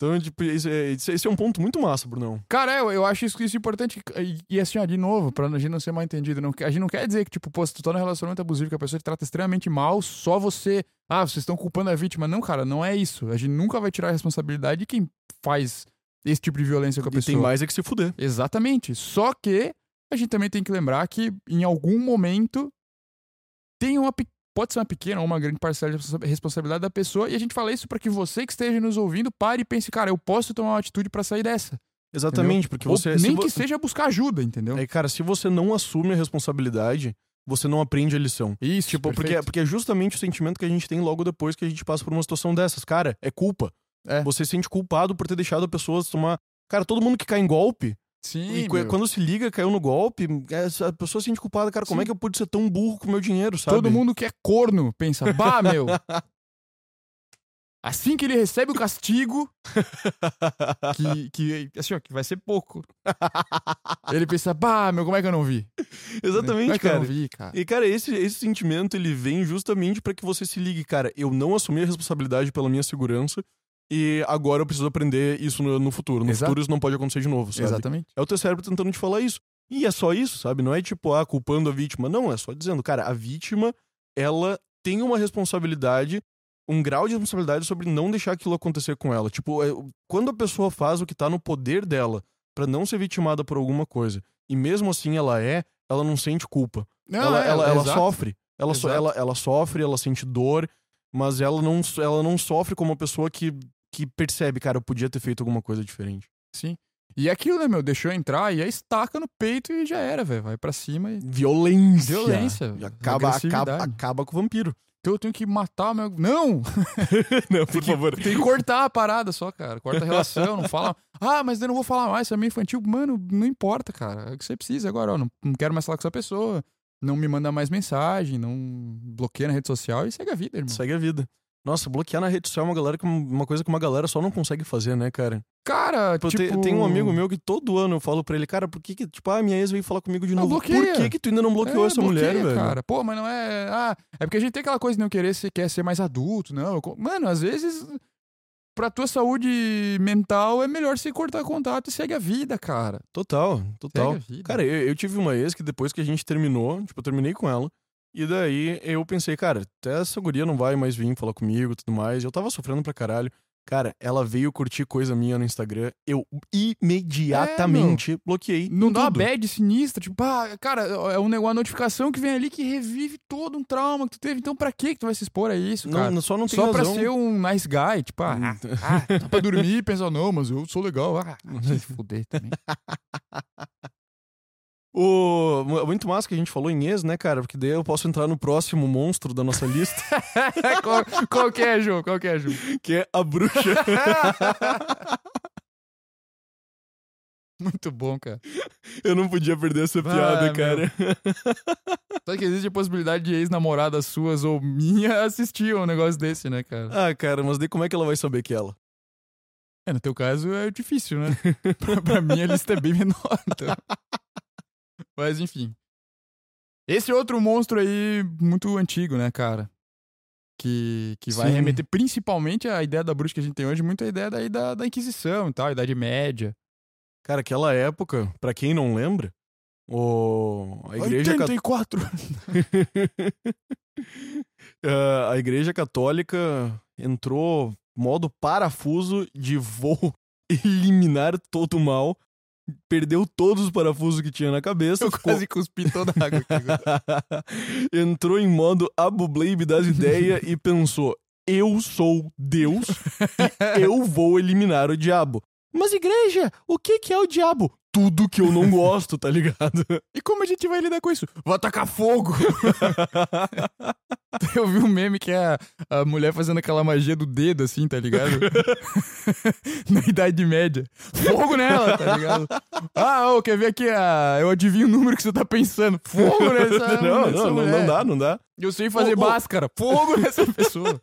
Então, tipo, esse é, esse- esse é um ponto muito massa, Brunão. Cara, eu, eu acho isso, isso importante. E, e assim, ó, de novo, pra gente não ser mal entendido, não, a gente não quer dizer que, tipo, pô, se tu tá num relacionamento abusivo que a pessoa te trata extremamente mal, só você. Ah, vocês estão culpando a vítima. Não, cara, não é isso. A gente nunca vai tirar a responsabilidade de quem faz esse tipo de violência com a E pessoa. tem mais é que se fuder. Exatamente. Só que a gente também tem que lembrar que em algum momento tem uma pe- pode ser uma pequena ou uma grande parcela de responsa- responsabilidade da pessoa e a gente fala isso pra que você que esteja nos ouvindo pare e pense, cara, eu posso tomar uma atitude pra sair dessa. Exatamente, porque Ou você... nem se vo- que seja buscar ajuda, entendeu? É, cara, se você não assume a responsabilidade, você não aprende a lição. Isso, Tipo, porque, porque é justamente o sentimento que a gente tem logo depois que a gente passa por uma situação dessas. Cara, é culpa. É. Você se sente culpado por ter deixado a pessoa tomar. Cara, todo mundo que cai em golpe, Sim, e meu. quando se liga, caiu no golpe, é, a pessoa se sente culpada. Cara, como Sim. é que eu pude ser tão burro com o meu dinheiro, sabe? todo mundo que é corno pensa, bah, meu. Assim que ele recebe o castigo, que, que, assim, ó, que vai ser pouco. Ele pensa, bah, meu, como é que eu não vi? Como Exatamente, é que eu cara. não vi, cara? E, cara, esse, esse sentimento, ele vem justamente pra que você se ligue, cara, eu não assumi a responsabilidade pela minha segurança e agora eu preciso aprender isso no, no futuro. No Exato. futuro isso não pode acontecer de novo, sabe? Exatamente. É o teu cérebro tentando te falar isso. E é só isso, sabe? Não é tipo, ah, culpando a vítima. Não, é só dizendo, cara, a vítima, ela tem uma responsabilidade, um grau de responsabilidade sobre não deixar aquilo acontecer com ela. Tipo, é, quando a pessoa faz o que tá no poder dela pra não ser vitimada por alguma coisa, e mesmo assim ela é, ela não sente culpa. Não, ela, é, ela, ela exato. sofre. Ela, so- ela, ela sofre, ela sente dor, mas ela não, ela não sofre como uma pessoa que, que percebe, cara, eu podia ter feito alguma coisa diferente. Sim. E é aquilo, né, meu? Deixou entrar e aí estaca no peito e já era, velho. Vai pra cima e. Violência. Violência, E acaba, acaba, acaba com o vampiro. Então eu tenho que matar meu. Não! Não, por favor. Tem que cortar a parada só, cara. Corta a relação, não fala. Ah, mas eu não vou falar mais, isso é meio infantil. Mano, não importa, cara. É o que você precisa agora, ó. Não, não quero mais falar com essa pessoa. Não me manda mais mensagem, não bloqueia na rede social e segue a vida, irmão. Segue a vida. Nossa, bloquear na rede social é uma, galera que, uma coisa que uma galera só não consegue fazer, né, cara? Cara, Tipo, tipo... tem, tem um amigo meu que todo ano eu falo pra ele, cara, por que que, tipo, ah, minha ex veio falar comigo de Não, novo. bloqueia. Por que que tu ainda não bloqueou É, essa mulher, bloqueia, velho? cara. Pô, mas não é. Ah, é porque a gente tem aquela coisa de não querer ser, quer ser mais adulto, não. Mano, às vezes, pra tua saúde mental, é melhor você cortar contato e segue a vida, cara. Total, total. Segue a vida. Cara, eu, eu tive uma ex que depois que a gente terminou, tipo, eu terminei com ela. E daí eu pensei, cara, até essa guria não vai mais vir falar comigo e tudo mais. Eu tava sofrendo pra caralho. Cara, ela veio curtir coisa minha no Instagram. Eu imediatamente bloqueei. Não dá uma tudo. bad sinistra, tipo, ah, cara, é um negócio, uma notificação que vem ali que revive todo um trauma que tu teve. Então, pra que tu vai se expor a isso, cara? Não, só não tem Só pra razão. ser um nice guy, tipo, ah, ah, dá pra dormir e pensar, não, mas eu sou legal. Ah, se fuder também. O, muito massa que a gente falou em ex, né, cara? Porque daí eu posso entrar no próximo monstro da nossa lista, qual, qual que é, João? Qual que é, João? que é a bruxa. Muito bom, cara. Eu não podia perder essa Ah, piada, cara. Sabe que existe a possibilidade de ex-namoradas suas ou minha assistir a um negócio desse, né, cara? Ah, cara, mas daí como é que ela vai saber que é ela? É, no teu caso é difícil, né? pra, pra mim a lista é bem menor, então. Mas enfim. Esse outro monstro aí, muito antigo, né, cara? Que, que vai Sim. remeter principalmente a ideia da bruxa que a gente tem hoje, muito a ideia daí da, da Inquisição e tal, Idade Média. Cara, aquela época, pra quem não lembra, o... a igreja cat- 84! Ah, a igreja católica entrou modo parafuso de vou eliminar todo o mal, perdeu todos os parafusos que tinha na cabeça, Eu ficou- quase cuspi toda a água aqui. agora. entrou em modo Abu das ideias e pensou: eu sou Deus e eu vou eliminar o diabo. Mas igreja, o que que é o diabo? Tudo que eu não gosto, tá ligado? E como a gente vai lidar com isso? Vou atacar fogo! Eu vi um meme que é a mulher fazendo aquela magia do dedo, assim, tá ligado? Na Idade Média. Fogo nela, tá ligado? Ah, ô, quer ver aqui? Ah, eu adivinho o número que você tá pensando. Fogo nessa, não, nessa não, não, mulher. não dá, não dá. Eu sei fazer Ô, máscara. Fogo nessa pessoa.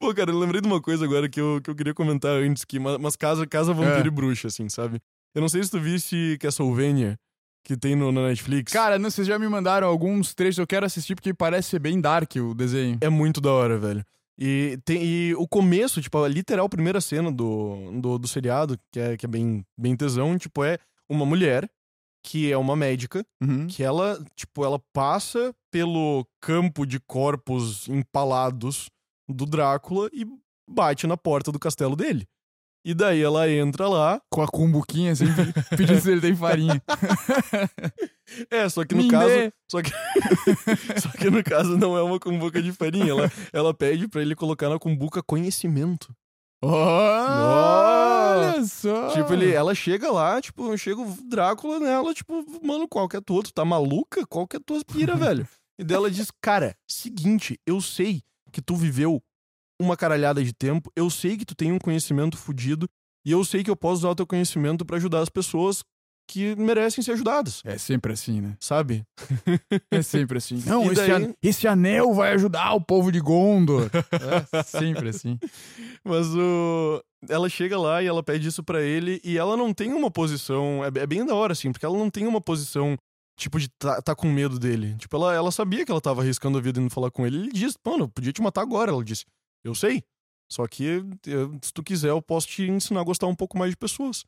Pô, cara, eu lembrei de uma coisa agora que eu, que eu queria comentar antes, que umas casa, casa vampiro É. e bruxa, assim, sabe? Eu não sei se tu viste Castlevania, que tem no, na Netflix. Cara, não, vocês já me mandaram alguns trechos, eu quero assistir porque parece ser bem dark o desenho. É muito da hora, velho. E, tem, e o começo, tipo, a literal primeira cena do, do, do seriado, que é, que é bem, bem tesão, tipo, é uma mulher que é uma médica, Uhum. que ela, tipo, ela passa pelo campo de corpos empalados do Drácula e bate na porta do castelo dele. E daí ela entra lá. Com a cumbuquinha, assim, pedindo se ele tem farinha. É, só que no Me caso. dê. Só que, só que no caso não é uma cumbuca de farinha. Ela, ela pede pra ele colocar na cumbuca conhecimento. Olha só! Tipo, ele, ela chega lá, tipo, chega o Drácula nela, tipo, mano, qual que é tua? Tu tá maluca? Qual que é tua pira, velho? E dela diz, cara, seguinte, eu sei que tu viveu uma caralhada de tempo, eu sei que tu tem um conhecimento fudido, e eu sei que eu posso usar o teu conhecimento pra ajudar as pessoas que merecem ser ajudadas, É sempre assim, né? sabe? É sempre assim. Não, esse, daí- an- esse anel vai ajudar o povo de Gondor. É sempre assim. Mas o. Ela chega lá e ela pede isso pra ele e ela não tem uma posição. É, é bem da hora, assim, porque ela não tem uma posição, tipo, de tá, tá com medo dele. Tipo, ela, ela sabia que ela tava arriscando a vida indo falar com ele. Ele diz, mano, eu podia te matar agora. Ela disse, eu sei. Só que eu- se tu quiser, eu posso te ensinar a gostar um pouco mais de pessoas.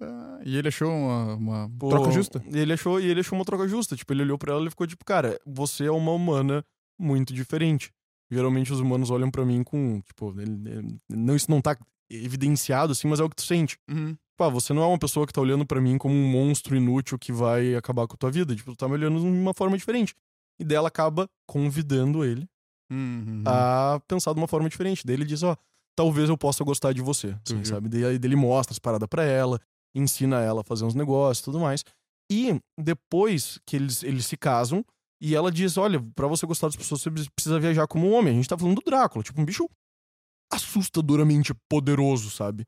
Ah, e ele achou uma, uma Pô, troca justa. E ele achou, e ele achou uma troca justa. Tipo, ele olhou pra ela e ficou tipo, cara, você é uma humana muito diferente. Geralmente os humanos olham pra mim com, tipo, ele- ele- não, isso não tá evidenciado assim, mas é o que tu sente. Uhum. Pá, você não é uma pessoa que tá olhando pra mim como um monstro inútil que vai acabar com a tua vida. Tipo, tu tá me olhando de uma forma diferente. E dela acaba convidando ele Uhum. a pensar de uma forma diferente. Daí ele diz, ó, talvez eu possa gostar de você, assim, viu? sabe? Daí ele mostra as paradas pra ela, ensina ela a fazer uns negócios e tudo mais. E depois que eles, eles se casam, e ela diz, olha, pra você gostar das pessoas, você precisa viajar como um homem. A gente tá falando do Drácula, tipo, um bicho assustadoramente poderoso, sabe?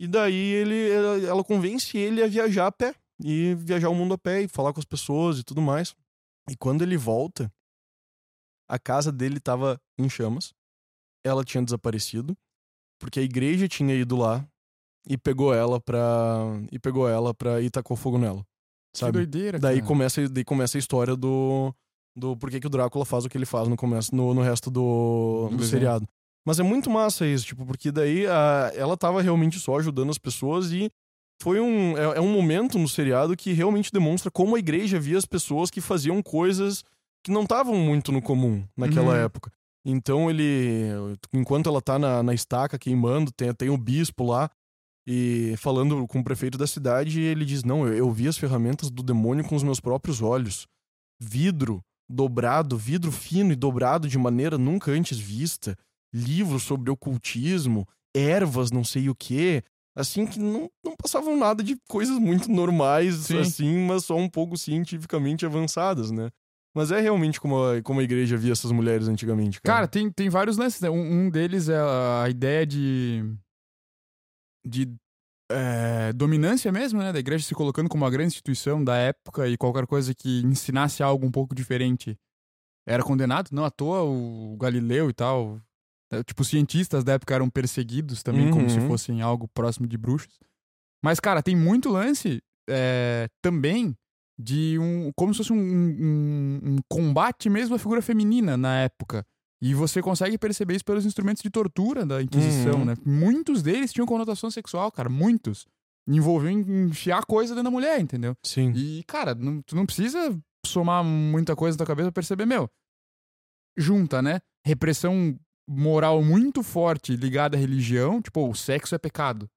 E daí ele, ela convence ele a viajar a pé. E viajar o mundo a pé e falar com as pessoas e tudo mais. E quando ele volta, a casa dele tava em chamas. Ela tinha desaparecido. Porque a igreja tinha ido lá e pegou ela pra. E pegou ela pra ir tacar fogo nela. Que Sabe? doideira, Daí cara. começa, daí começa a história do. do porquê que o Drácula faz o que ele faz no começo, no, no resto do, Do seriado. Mas é muito massa isso, tipo, porque daí a, ela tava realmente só ajudando as pessoas e foi um. É, é um momento no seriado que realmente demonstra como a igreja via as pessoas que faziam coisas que não estavam muito no comum naquela Uhum. época. Então ele. Enquanto ela tá na, na estaca queimando, tem, tem o bispo lá. E falando com o prefeito da cidade, ele diz: Não, eu, eu vi as ferramentas do demônio com os meus próprios olhos. Vidro dobrado, vidro fino e dobrado de maneira nunca antes vista. Livros sobre ocultismo, ervas, não sei o quê. Assim que não, não passavam nada de coisas muito normais, Sim. assim, mas só um pouco cientificamente avançadas, né? Mas é realmente como a, como a igreja via essas mulheres antigamente, cara. Cara, tem, tem vários lances. né? Um, um deles é a ideia de. de é, dominância mesmo, né? Da igreja se colocando como uma grande instituição da época e qualquer coisa que ensinasse algo um pouco diferente era condenado. Não à toa o Galileu e tal. é, Tipo, os cientistas da época eram perseguidos também, como se Uhum. fossem algo próximo de bruxos. Mas, cara, tem muito lance é, também de um. como se fosse um, um- um combate mesmo à figura feminina na época. E você consegue perceber isso pelos instrumentos de tortura da Inquisição, Uhum. né? Muitos deles tinham conotação sexual, cara. Muitos. Envolviam em enfiar coisa dentro da mulher, entendeu? Sim. E, cara, não- tu não precisa somar muita coisa na tua cabeça pra perceber, meu. Junta, né? Repressão moral muito forte ligada à religião, tipo, o sexo é pecado.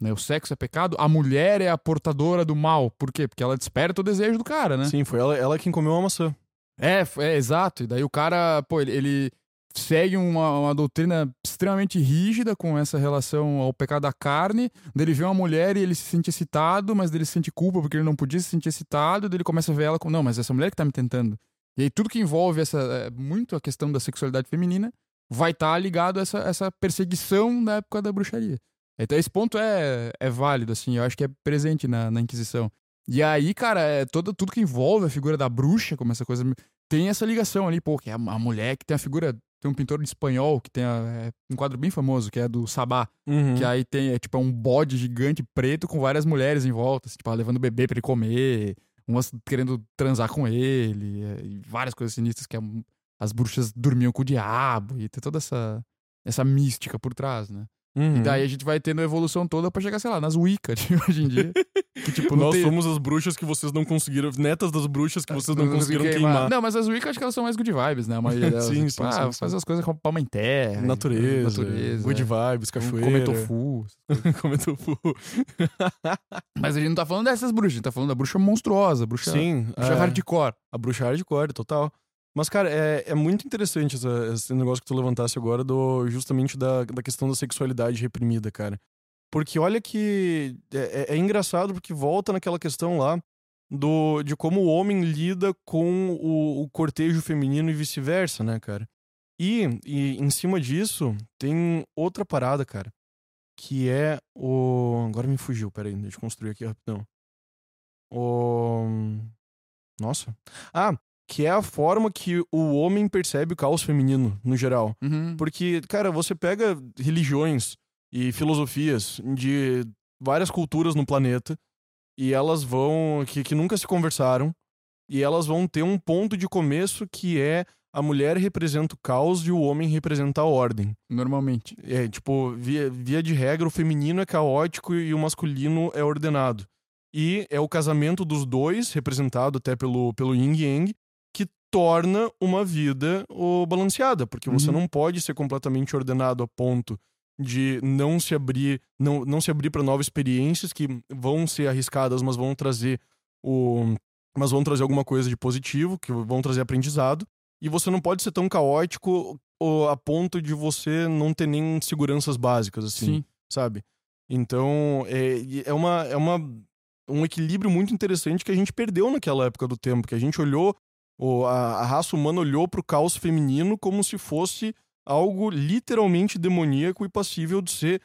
Né? O sexo é pecado, a mulher é a portadora do mal. Por quê? Porque ela desperta o desejo do cara, né? Sim, foi ela, ela quem comeu a maçã. É, é exato. E daí o cara, pô, ele, ele segue uma, uma doutrina extremamente rígida com essa relação ao pecado da carne. Ele vê uma mulher e ele se sente excitado, mas ele sente culpa porque ele não podia se sentir excitado. Daí ele começa a ver ela como, não, mas essa mulher que tá me tentando. E aí tudo que envolve essa é, muito a questão da sexualidade feminina vai estar ligado a essa, essa perseguição da época da bruxaria. Então esse ponto é, é válido, assim, eu acho que é presente na, na Inquisição. E aí, cara, é todo, tudo que envolve a figura da bruxa, como essa coisa, tem essa ligação ali, pô, que é a, a mulher que tem a figura. Tem um pintor de espanhol que tem a, é um quadro bem famoso, que é do Sabá. Uhum. Que aí tem, é, tipo, é um bode gigante preto com várias mulheres em volta, assim, tipo, levando o bebê pra ele comer, umas querendo transar com ele, é, e várias coisas sinistras que é as bruxas dormiam com o diabo, e tem toda essa, essa mística por trás, né? Uhum. E daí a gente vai tendo a evolução toda pra chegar, sei lá, nas Wicca de hoje em dia. Que, tipo, não Nós tem... somos as bruxas que vocês não conseguiram. Netas das bruxas que vocês não conseguiram queimar. Não, mas as Wicca acho que elas são mais good vibes, né? A maioria delas. Sim, tipo, sim, ah, sim, faz sim. as coisas com a mãe terra. Natureza, natureza. good é. vibes, cachoeira. Comer tofu. Comer tofu. Mas a gente não tá falando dessas bruxas, a gente tá falando da bruxa monstruosa, bruxa, Sim. bruxa é, hardcore. A bruxa hardcore, total. Mas, cara, é, é muito interessante essa- esse negócio que tu levantasse agora do justamente da, da questão da sexualidade reprimida, cara. Porque olha que. É, é- é engraçado porque volta naquela questão lá do, de como o homem lida com o, o cortejo feminino e vice-versa, né, cara? E, e em cima disso, tem outra parada, cara. Que é o. Agora me fugiu, peraí, deixa eu construir aqui rapidão. O. Nossa. Ah, que é a forma que o homem percebe o caos feminino, no geral. Uhum. Porque, cara, você pega religiões e filosofias de várias culturas no planeta e elas vão. que, que nunca se conversaram e elas vão ter um ponto de começo que é a mulher representa o caos e o homem representa a ordem. Normalmente. É, tipo, via, via de regra, o feminino é caótico e o masculino é ordenado. E é o casamento dos dois, representado até pelo, pelo Yin Yang, torna uma vida o, balanceada, porque você Uhum. não pode ser completamente ordenado a ponto de não se abrir, não, não se abrir para novas experiências que vão ser arriscadas, mas vão trazer o mas vão trazer alguma coisa de positivo, que vão trazer aprendizado, e você não pode ser tão caótico ou a ponto de você não ter nem seguranças básicas, assim, Sim. sabe? Então, é, é, uma, é uma, um equilíbrio muito interessante que a gente perdeu naquela época do tempo, que a gente olhou, o, a, a raça humana olhou pro caos feminino como se fosse algo literalmente demoníaco e passível de ser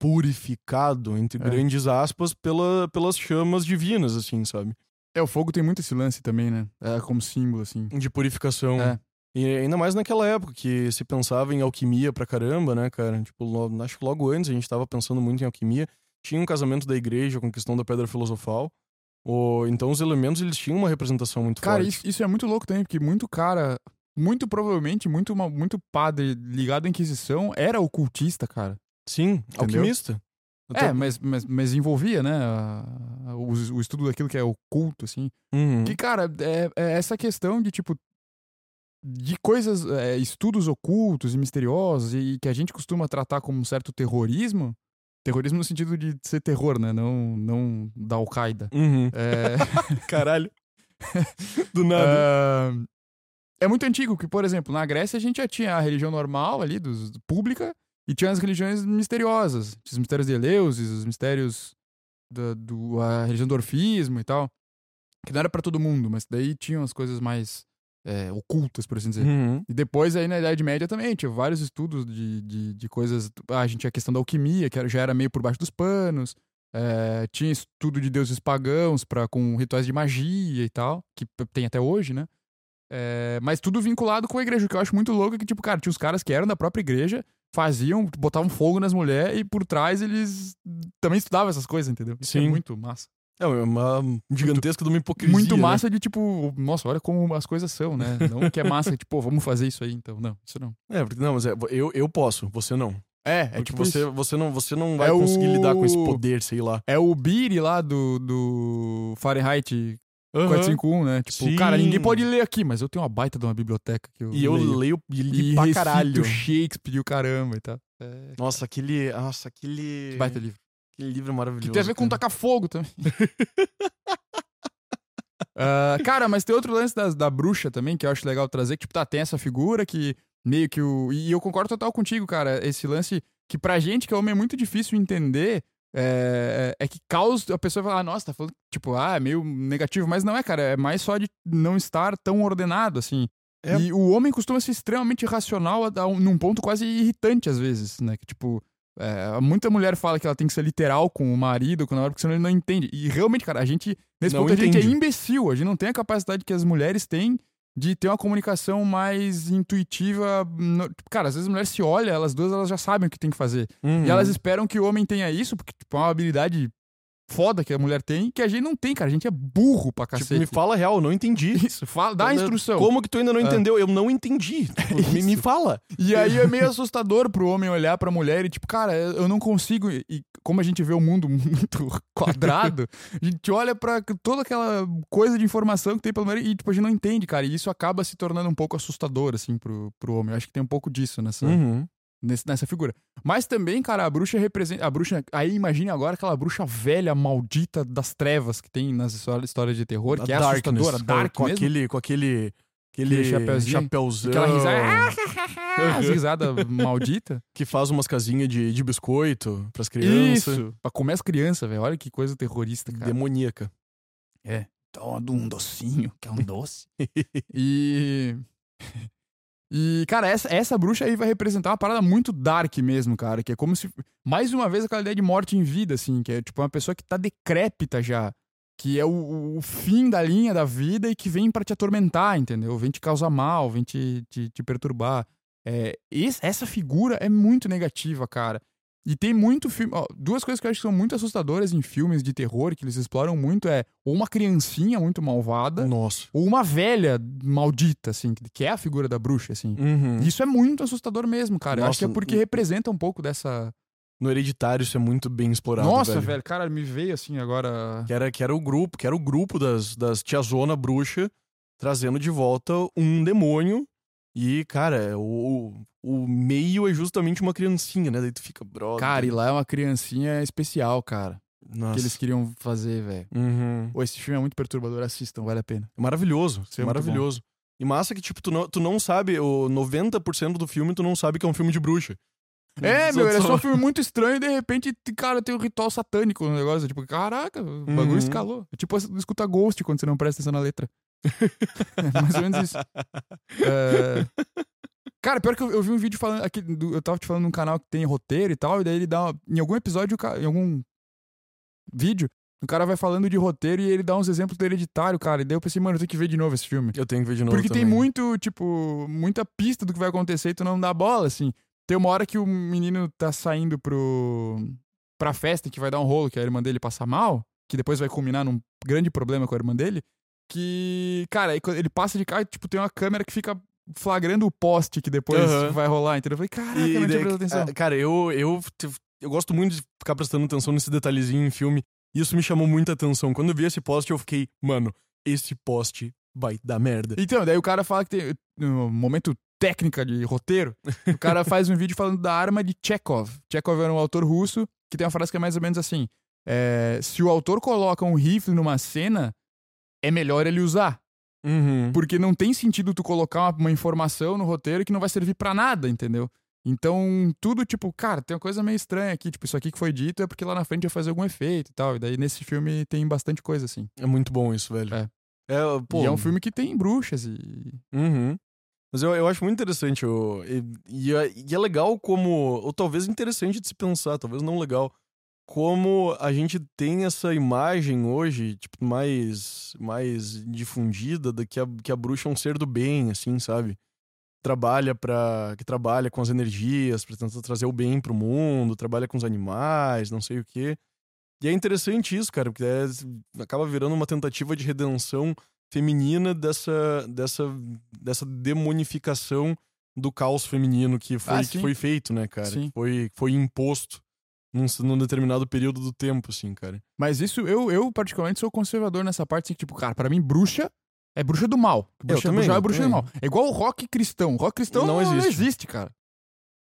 purificado, entre É. grandes aspas, pela, pelas chamas divinas, assim, sabe? É, o fogo tem muito esse lance também, né? É como símbolo, assim. De purificação. É. E ainda mais naquela época que se pensava em alquimia pra caramba, né, cara? Tipo, lo- acho que logo antes a gente tava pensando muito em alquimia. Tinha um casamento da igreja com a questão da pedra filosofal. O, então os elementos eles tinham uma representação muito Cara, forte. isso, isso é muito louco também, porque muito cara, muito provavelmente, muito, uma- muito padre ligado à Inquisição era ocultista, cara. Sim, alquimista. Eu tô- É, mas, mas, mas envolvia, né? a- a- o, o estudo daquilo que é oculto, assim. Uhum. Que, cara, é, é essa questão de, tipo, de coisas, é, estudos ocultos e misteriosos e que a gente costuma tratar como um certo terrorismo. Terrorismo no sentido de ser terror, né? Não, não da Al-Qaeda. Uhum. É, Caralho. Do nada. ah, é muito antigo, que, por exemplo, na Grécia a gente já tinha a religião normal ali, dos, pública, e tinha as religiões misteriosas. Tinha os mistérios de Eleusis, os mistérios da do, a religião do orfismo e tal. Que não era pra todo mundo, mas daí tinham as coisas mais é, ocultas, por assim dizer. Uhum. E depois, aí na Idade Média também, tinha vários estudos de, de, de coisas. Ah, a gente tinha a questão da alquimia, que já era meio por baixo dos panos. É, tinha estudo de deuses pagãos pra, com rituais de magia e tal, que tem até hoje, né? É, mas tudo vinculado com a igreja, o que eu acho muito louco é que, tipo, cara, tinha os caras que eram da própria igreja, faziam, botavam fogo nas mulheres e por trás eles também estudavam essas coisas, entendeu? Isso é Sim. muito massa. É uma gigantesca de uma hipocrisia. muito né? massa de, tipo, nossa, olha como as coisas são, né? Não que é massa, tipo, vamos fazer isso aí, então. Não, isso não. É, porque não, mas é, eu, eu posso, você não. É, é Porque tipo você, isso. você não, você não vai É conseguir o- lidar com esse poder, sei lá. É o Biri lá do, do Fahrenheit Aham. 451, né? Tipo, Sim. cara, ninguém pode ler aqui, mas eu tenho uma baita de uma biblioteca que eu E eu leio. leio e li e pra caralho. Shakespeare e o caramba e tal. É, Nossa, aquele. Nossa, aquele. baita livro. Livro maravilhoso. Que tem a ver com cara. tacar fogo também. Ah, cara, mas tem outro lance das, da bruxa também que eu acho legal trazer, que, tipo, tá, tem essa figura que meio que o. E eu concordo total contigo, cara. Esse lance que pra gente, que é homem, é muito difícil entender é, é que causa. A pessoa fala, ah, nossa, tá falando, tipo, ah, é meio negativo, mas não é, cara. É mais só de não estar tão ordenado, assim. É. E o homem costuma ser extremamente irracional a, a um- num ponto quase irritante, às vezes, né? Que, tipo, é, muita mulher fala que ela tem que ser literal com o marido, com a namorada, porque senão ele não entende. E realmente, cara, a gente, nesse Não ponto, a gente é entende. imbecil. A gente não tem a capacidade que as mulheres têm de ter uma comunicação mais intuitiva. Cara, às vezes as mulheres se olham, elas duas elas já sabem o que tem que fazer. Uhum. E elas esperam que o homem tenha isso, porque tipo, é uma habilidade foda que a mulher tem, que a gente não tem, cara. A gente é burro pra Tipo, cacete. me fala real, eu não entendi. Isso, fala, dá a instrução. Como que tu ainda não É. entendeu? Eu não entendi. Tipo, me, me fala. E aí é meio assustador pro homem olhar pra mulher e, tipo, cara, eu não consigo. E como a gente vê o mundo muito quadrado, a gente olha pra toda aquela coisa de informação que tem pela mulher e, tipo, a gente não entende, cara. E isso acaba se tornando um pouco assustador, assim, pro, pro homem. Eu acho que tem um pouco disso nessa, Uhum. Nesse- nessa figura. Mas também, cara, a bruxa representa. A bruxa. Aí imagine agora aquela bruxa velha, maldita das trevas que tem nas histó- histórias de terror, que é Darkness, assustadora, com- dark com mesmo. aquele, com aquele, aquele Aquele chapeuzinho. chapeuzão Aquela risada. As risadas maldita. que faz umas casinhas de, de biscoito pras crianças. Isso. Pra comer as crianças, velho. Olha que coisa terrorista, cara. Demoníaca. É. Toma um docinho, que é um doce. e. E, cara, essa, essa bruxa aí vai representar uma parada muito dark mesmo, cara. Que é como se. Mais uma vez aquela ideia de morte em vida, assim. Que é tipo uma pessoa que tá decrépita já. Que é o, o fim da linha da vida e que vem pra te atormentar, entendeu? Vem te causar mal, vem te, te, te perturbar. É, essa figura é muito negativa, cara. E tem muito filme. ó, duas coisas que eu acho que são muito assustadoras em filmes de terror, que eles exploram muito, é ou uma criancinha muito malvada, Nossa. ou uma velha maldita, assim, que- é a figura da bruxa, assim. Uhum. Isso é muito assustador mesmo, cara. eu acho que é Nossa, porque representa um pouco dessa. No Hereditário isso é muito bem explorado, Nossa, velho. velho, cara, me veio assim agora. Que era, que era o grupo, que era o grupo das, das tiazona bruxa trazendo de volta um demônio. E, cara, o, o meio é justamente uma criancinha, né? Daí tu fica, brother. Cara, e lá é uma criancinha especial, cara. Nossa. Que eles queriam fazer, velho. Uhum. Pô, esse filme é muito perturbador, assistam, vale a pena. É maravilhoso. Isso é maravilhoso. E massa que, tipo, tu não, tu não sabe, o 90% do filme tu não sabe que é um filme de bruxa. É, meu, ele é só- um filme muito estranho e de repente, cara, tem um ritual satânico no negócio. Tipo, caraca, o bagulho Uhum. escalou. É tipo escuta Ghost quando você não presta atenção na letra. É mais ou menos isso. É... Cara, pior que eu, eu vi um vídeo falando. Aqui, do- eu tava te falando num canal que tem roteiro e tal, e daí ele dá. uma- Em algum episódio, em algum vídeo, o cara vai falando de roteiro e ele dá uns exemplos do hereditário, cara. E daí eu pensei, mano, eu tenho que ver de novo esse filme. Eu tenho que ver de novo Porque tem também. muito, tipo, muita pista do que vai acontecer e tu não dá bola, assim. Tem uma hora que o menino tá saindo pro... pra festa que vai dar um rolo, que a irmã dele passa mal, que depois vai culminar num grande problema com a irmã dele, que, cara, ele passa de carro, tipo, tem uma câmera que fica flagrando o poste que depois Aham. vai rolar, entendeu? Eu falei, caraca, E eu não tinha prestado atenção. ah, Cara, eu, eu, eu gosto muito de ficar prestando atenção nesse detalhezinho em filme. E isso me chamou muita atenção. Quando eu vi esse post, eu fiquei, mano, esse post vai dar merda. Então, daí o cara fala que tem um momento técnica de roteiro. O cara faz um vídeo falando da arma de Chekhov. Chekhov era um autor russo que tem uma frase que é mais ou menos assim: é, se o autor coloca um rifle numa cena, é melhor ele usar. Uhum. Porque não tem sentido tu colocar uma, uma informação no roteiro que não vai servir pra nada, entendeu? Então, tudo tipo, cara, tem uma coisa meio estranha aqui. Tipo, isso aqui que foi dito é porque lá na frente vai fazer algum efeito e tal. E daí nesse filme tem bastante coisa assim. É muito bom isso, velho. É. É, pô, e é um filme que tem bruxas e. Uhum. Mas eu, eu acho muito interessante. o- e, e é, e é legal como. Ou talvez interessante de se pensar, talvez não legal. Como a gente tem essa imagem hoje, tipo, mais, mais difundida de que a, que a bruxa é um ser do bem, assim, sabe? Trabalha para Que trabalha com as energias, pra tentar trazer o bem pro mundo, trabalha com os animais, não sei o quê. E é interessante isso, cara, porque é- acaba virando uma tentativa de redenção feminina dessa, dessa, dessa demonificação do caos feminino que foi, Ah, que foi feito, né, cara? Sim. Que foi, que foi imposto num, num determinado período do tempo, assim, cara. Mas isso, eu, eu particularmente sou conservador nessa parte, assim, que, tipo, cara, pra mim, bruxa é bruxa do mal. Bruxa, também, bruxa é eu bruxa do também. mal. É igual o rock cristão. Rock cristão Não não, existe. existe. cara.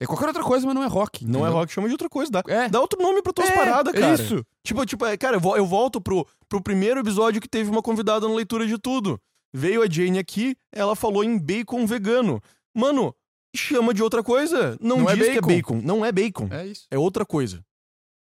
É qualquer outra coisa, mas não é rock. Não é entendeu? rock, chama de outra coisa. Dá, É. dá outro nome pra tuas É, paradas, é cara. isso. Tipo, tipo, é, cara, eu, eu volto pro, pro primeiro episódio que teve uma convidada na leitura de tudo. Veio a Jane aqui, ela falou em bacon vegano. Mano, chama de outra coisa. Não, Não é diz que é bacon. Não é bacon. É isso. É outra coisa.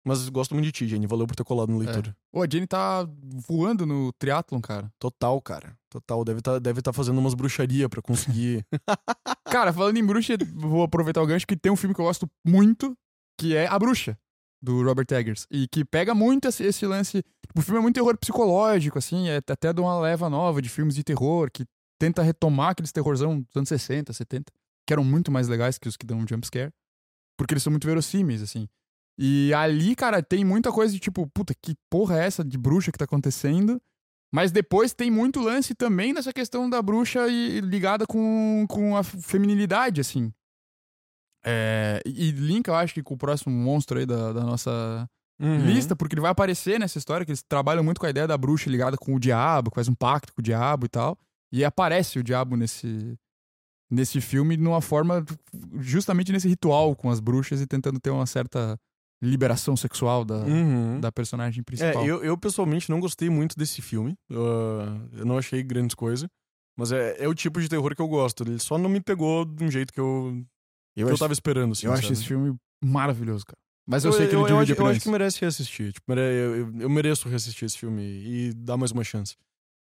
Mas gosto muito de ti, Jenny. Valeu por ter colado no leitura. Ô, a Jenny tá voando no triatlon, cara. Total, cara. Total. Deve tá, deve tá fazendo umas bruxaria pra conseguir. Cara, falando em bruxa, vou aproveitar o gancho que tem um filme que eu gosto muito, que é A Bruxa, do Robert Eggers. E que pega muito esse, esse lance. O filme é muito terror psicológico, assim, é até de uma leva nova de filmes de terror, que tenta retomar aqueles terrorzão dos anos 60, 70, que eram muito mais legais que os que dão jumpscare. Porque eles são muito verossímeis, assim. E ali, cara, tem muita coisa de tipo, puta, que porra é essa de bruxa que tá acontecendo? Mas depois tem muito lance também nessa questão da bruxa e, ligada com, com a feminilidade, assim. É, e linka, eu acho que com o próximo monstro aí da, da nossa Uhum. lista, porque ele vai aparecer nessa história, que eles trabalham muito com a ideia da bruxa ligada com o diabo, que faz um pacto com o diabo e tal. E aparece o diabo nesse, nesse filme numa forma, justamente nesse ritual com as bruxas e tentando ter uma certa liberação sexual da, Uhum. da personagem principal. É, eu, eu pessoalmente não gostei muito desse filme. Uh, eu não achei grandes coisas. Mas é, é o tipo de terror que eu gosto. Ele só não me pegou de um jeito que eu, que eu acho- tava esperando. Assim, eu acho esse filme maravilhoso, cara. Mas eu, sei que ele eu, divide acho, eu acho que merece reassistir. Tipo, eu, eu- eu mereço reassistir esse filme e dar mais uma chance.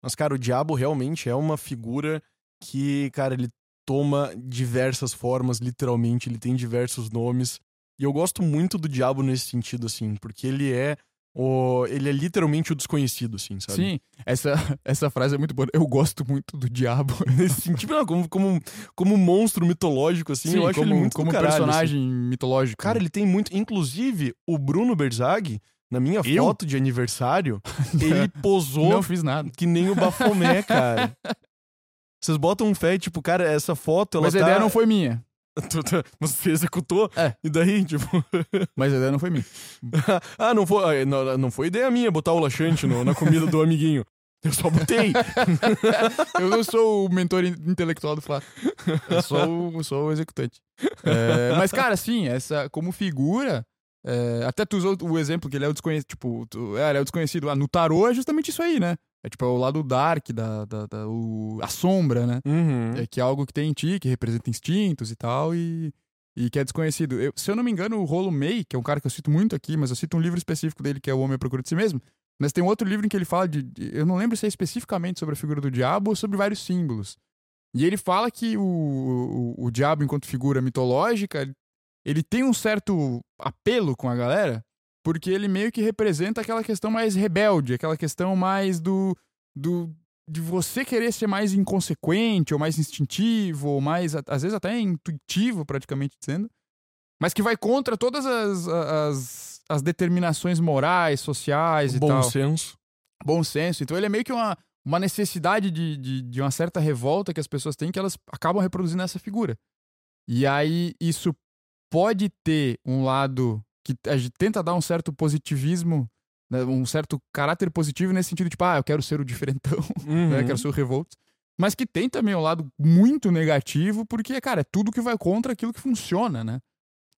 Mas, cara, o Diabo realmente é uma figura que, cara, ele toma diversas formas, literalmente. Ele tem diversos nomes. E eu gosto muito do Diabo nesse sentido, assim, porque ele é o. Ele é literalmente o desconhecido, assim, sabe? Sim, essa, essa frase é muito boa. Eu gosto muito do diabo. Nesse sentido, não, como, como, como um monstro mitológico, assim, eu acho como, ele muito como caralho, assim. personagem mitológico. Cara, ele tem muito. Inclusive, o Bruno Berzag, na minha Eu? foto de aniversário, ele posou não fiz nada. que nem o Bafomé, cara. Vocês botam um fé, tipo, cara, essa foto, ela Mas a tá... ideia não foi minha. Você executou? É. E daí, tipo... Mas a ideia não foi minha. ah, não foi, ah, não, não foi ideia minha botar o laxante no- na comida do amiguinho. Eu só botei. Eu não sou o mentor in- intelectual do Flávio. Eu sou, o- sou o executante. É, mas, cara, assim, essa, como figura. é, até tu usou o exemplo que ele é o desconhecido. Tipo, tu- é, ele é o desconhecido. Ah, no tarô é justamente isso aí, né? É tipo é o lado dark, da, da, da- o- a sombra, né? Uhum. É que é algo que tem em ti, que representa instintos e tal, e, e que é desconhecido. Eu- se eu não me engano, o Rolo May, que é um cara que eu cito muito aqui, mas eu cito um livro específico dele, que é O Homem à Procura de Si Mesmo. Mas tem um outro livro em que ele fala de. eu não lembro se é especificamente sobre a figura do diabo ou sobre vários símbolos. E ele fala que o, o, o diabo, enquanto figura mitológica, ele tem um certo apelo com a galera, porque ele meio que representa aquela questão mais rebelde, aquela questão mais do. do de você querer ser mais inconsequente, ou mais instintivo, ou mais, às vezes até intuitivo, praticamente dizendo, mas que vai contra todas as, as, as determinações morais, sociais e Bom tal. senso. Bom senso. Então ele é meio que uma, uma necessidade de, de, de uma certa revolta que as pessoas têm que elas acabam reproduzindo essa figura. E aí isso pode ter um lado que a gente tenta dar um certo positivismo, né, um certo caráter positivo nesse sentido, tipo, ah, eu quero ser o diferentão, Uhum. né, quero ser o revolto. Mas que tem também um lado muito negativo, porque, cara, é tudo que vai contra aquilo que funciona, né?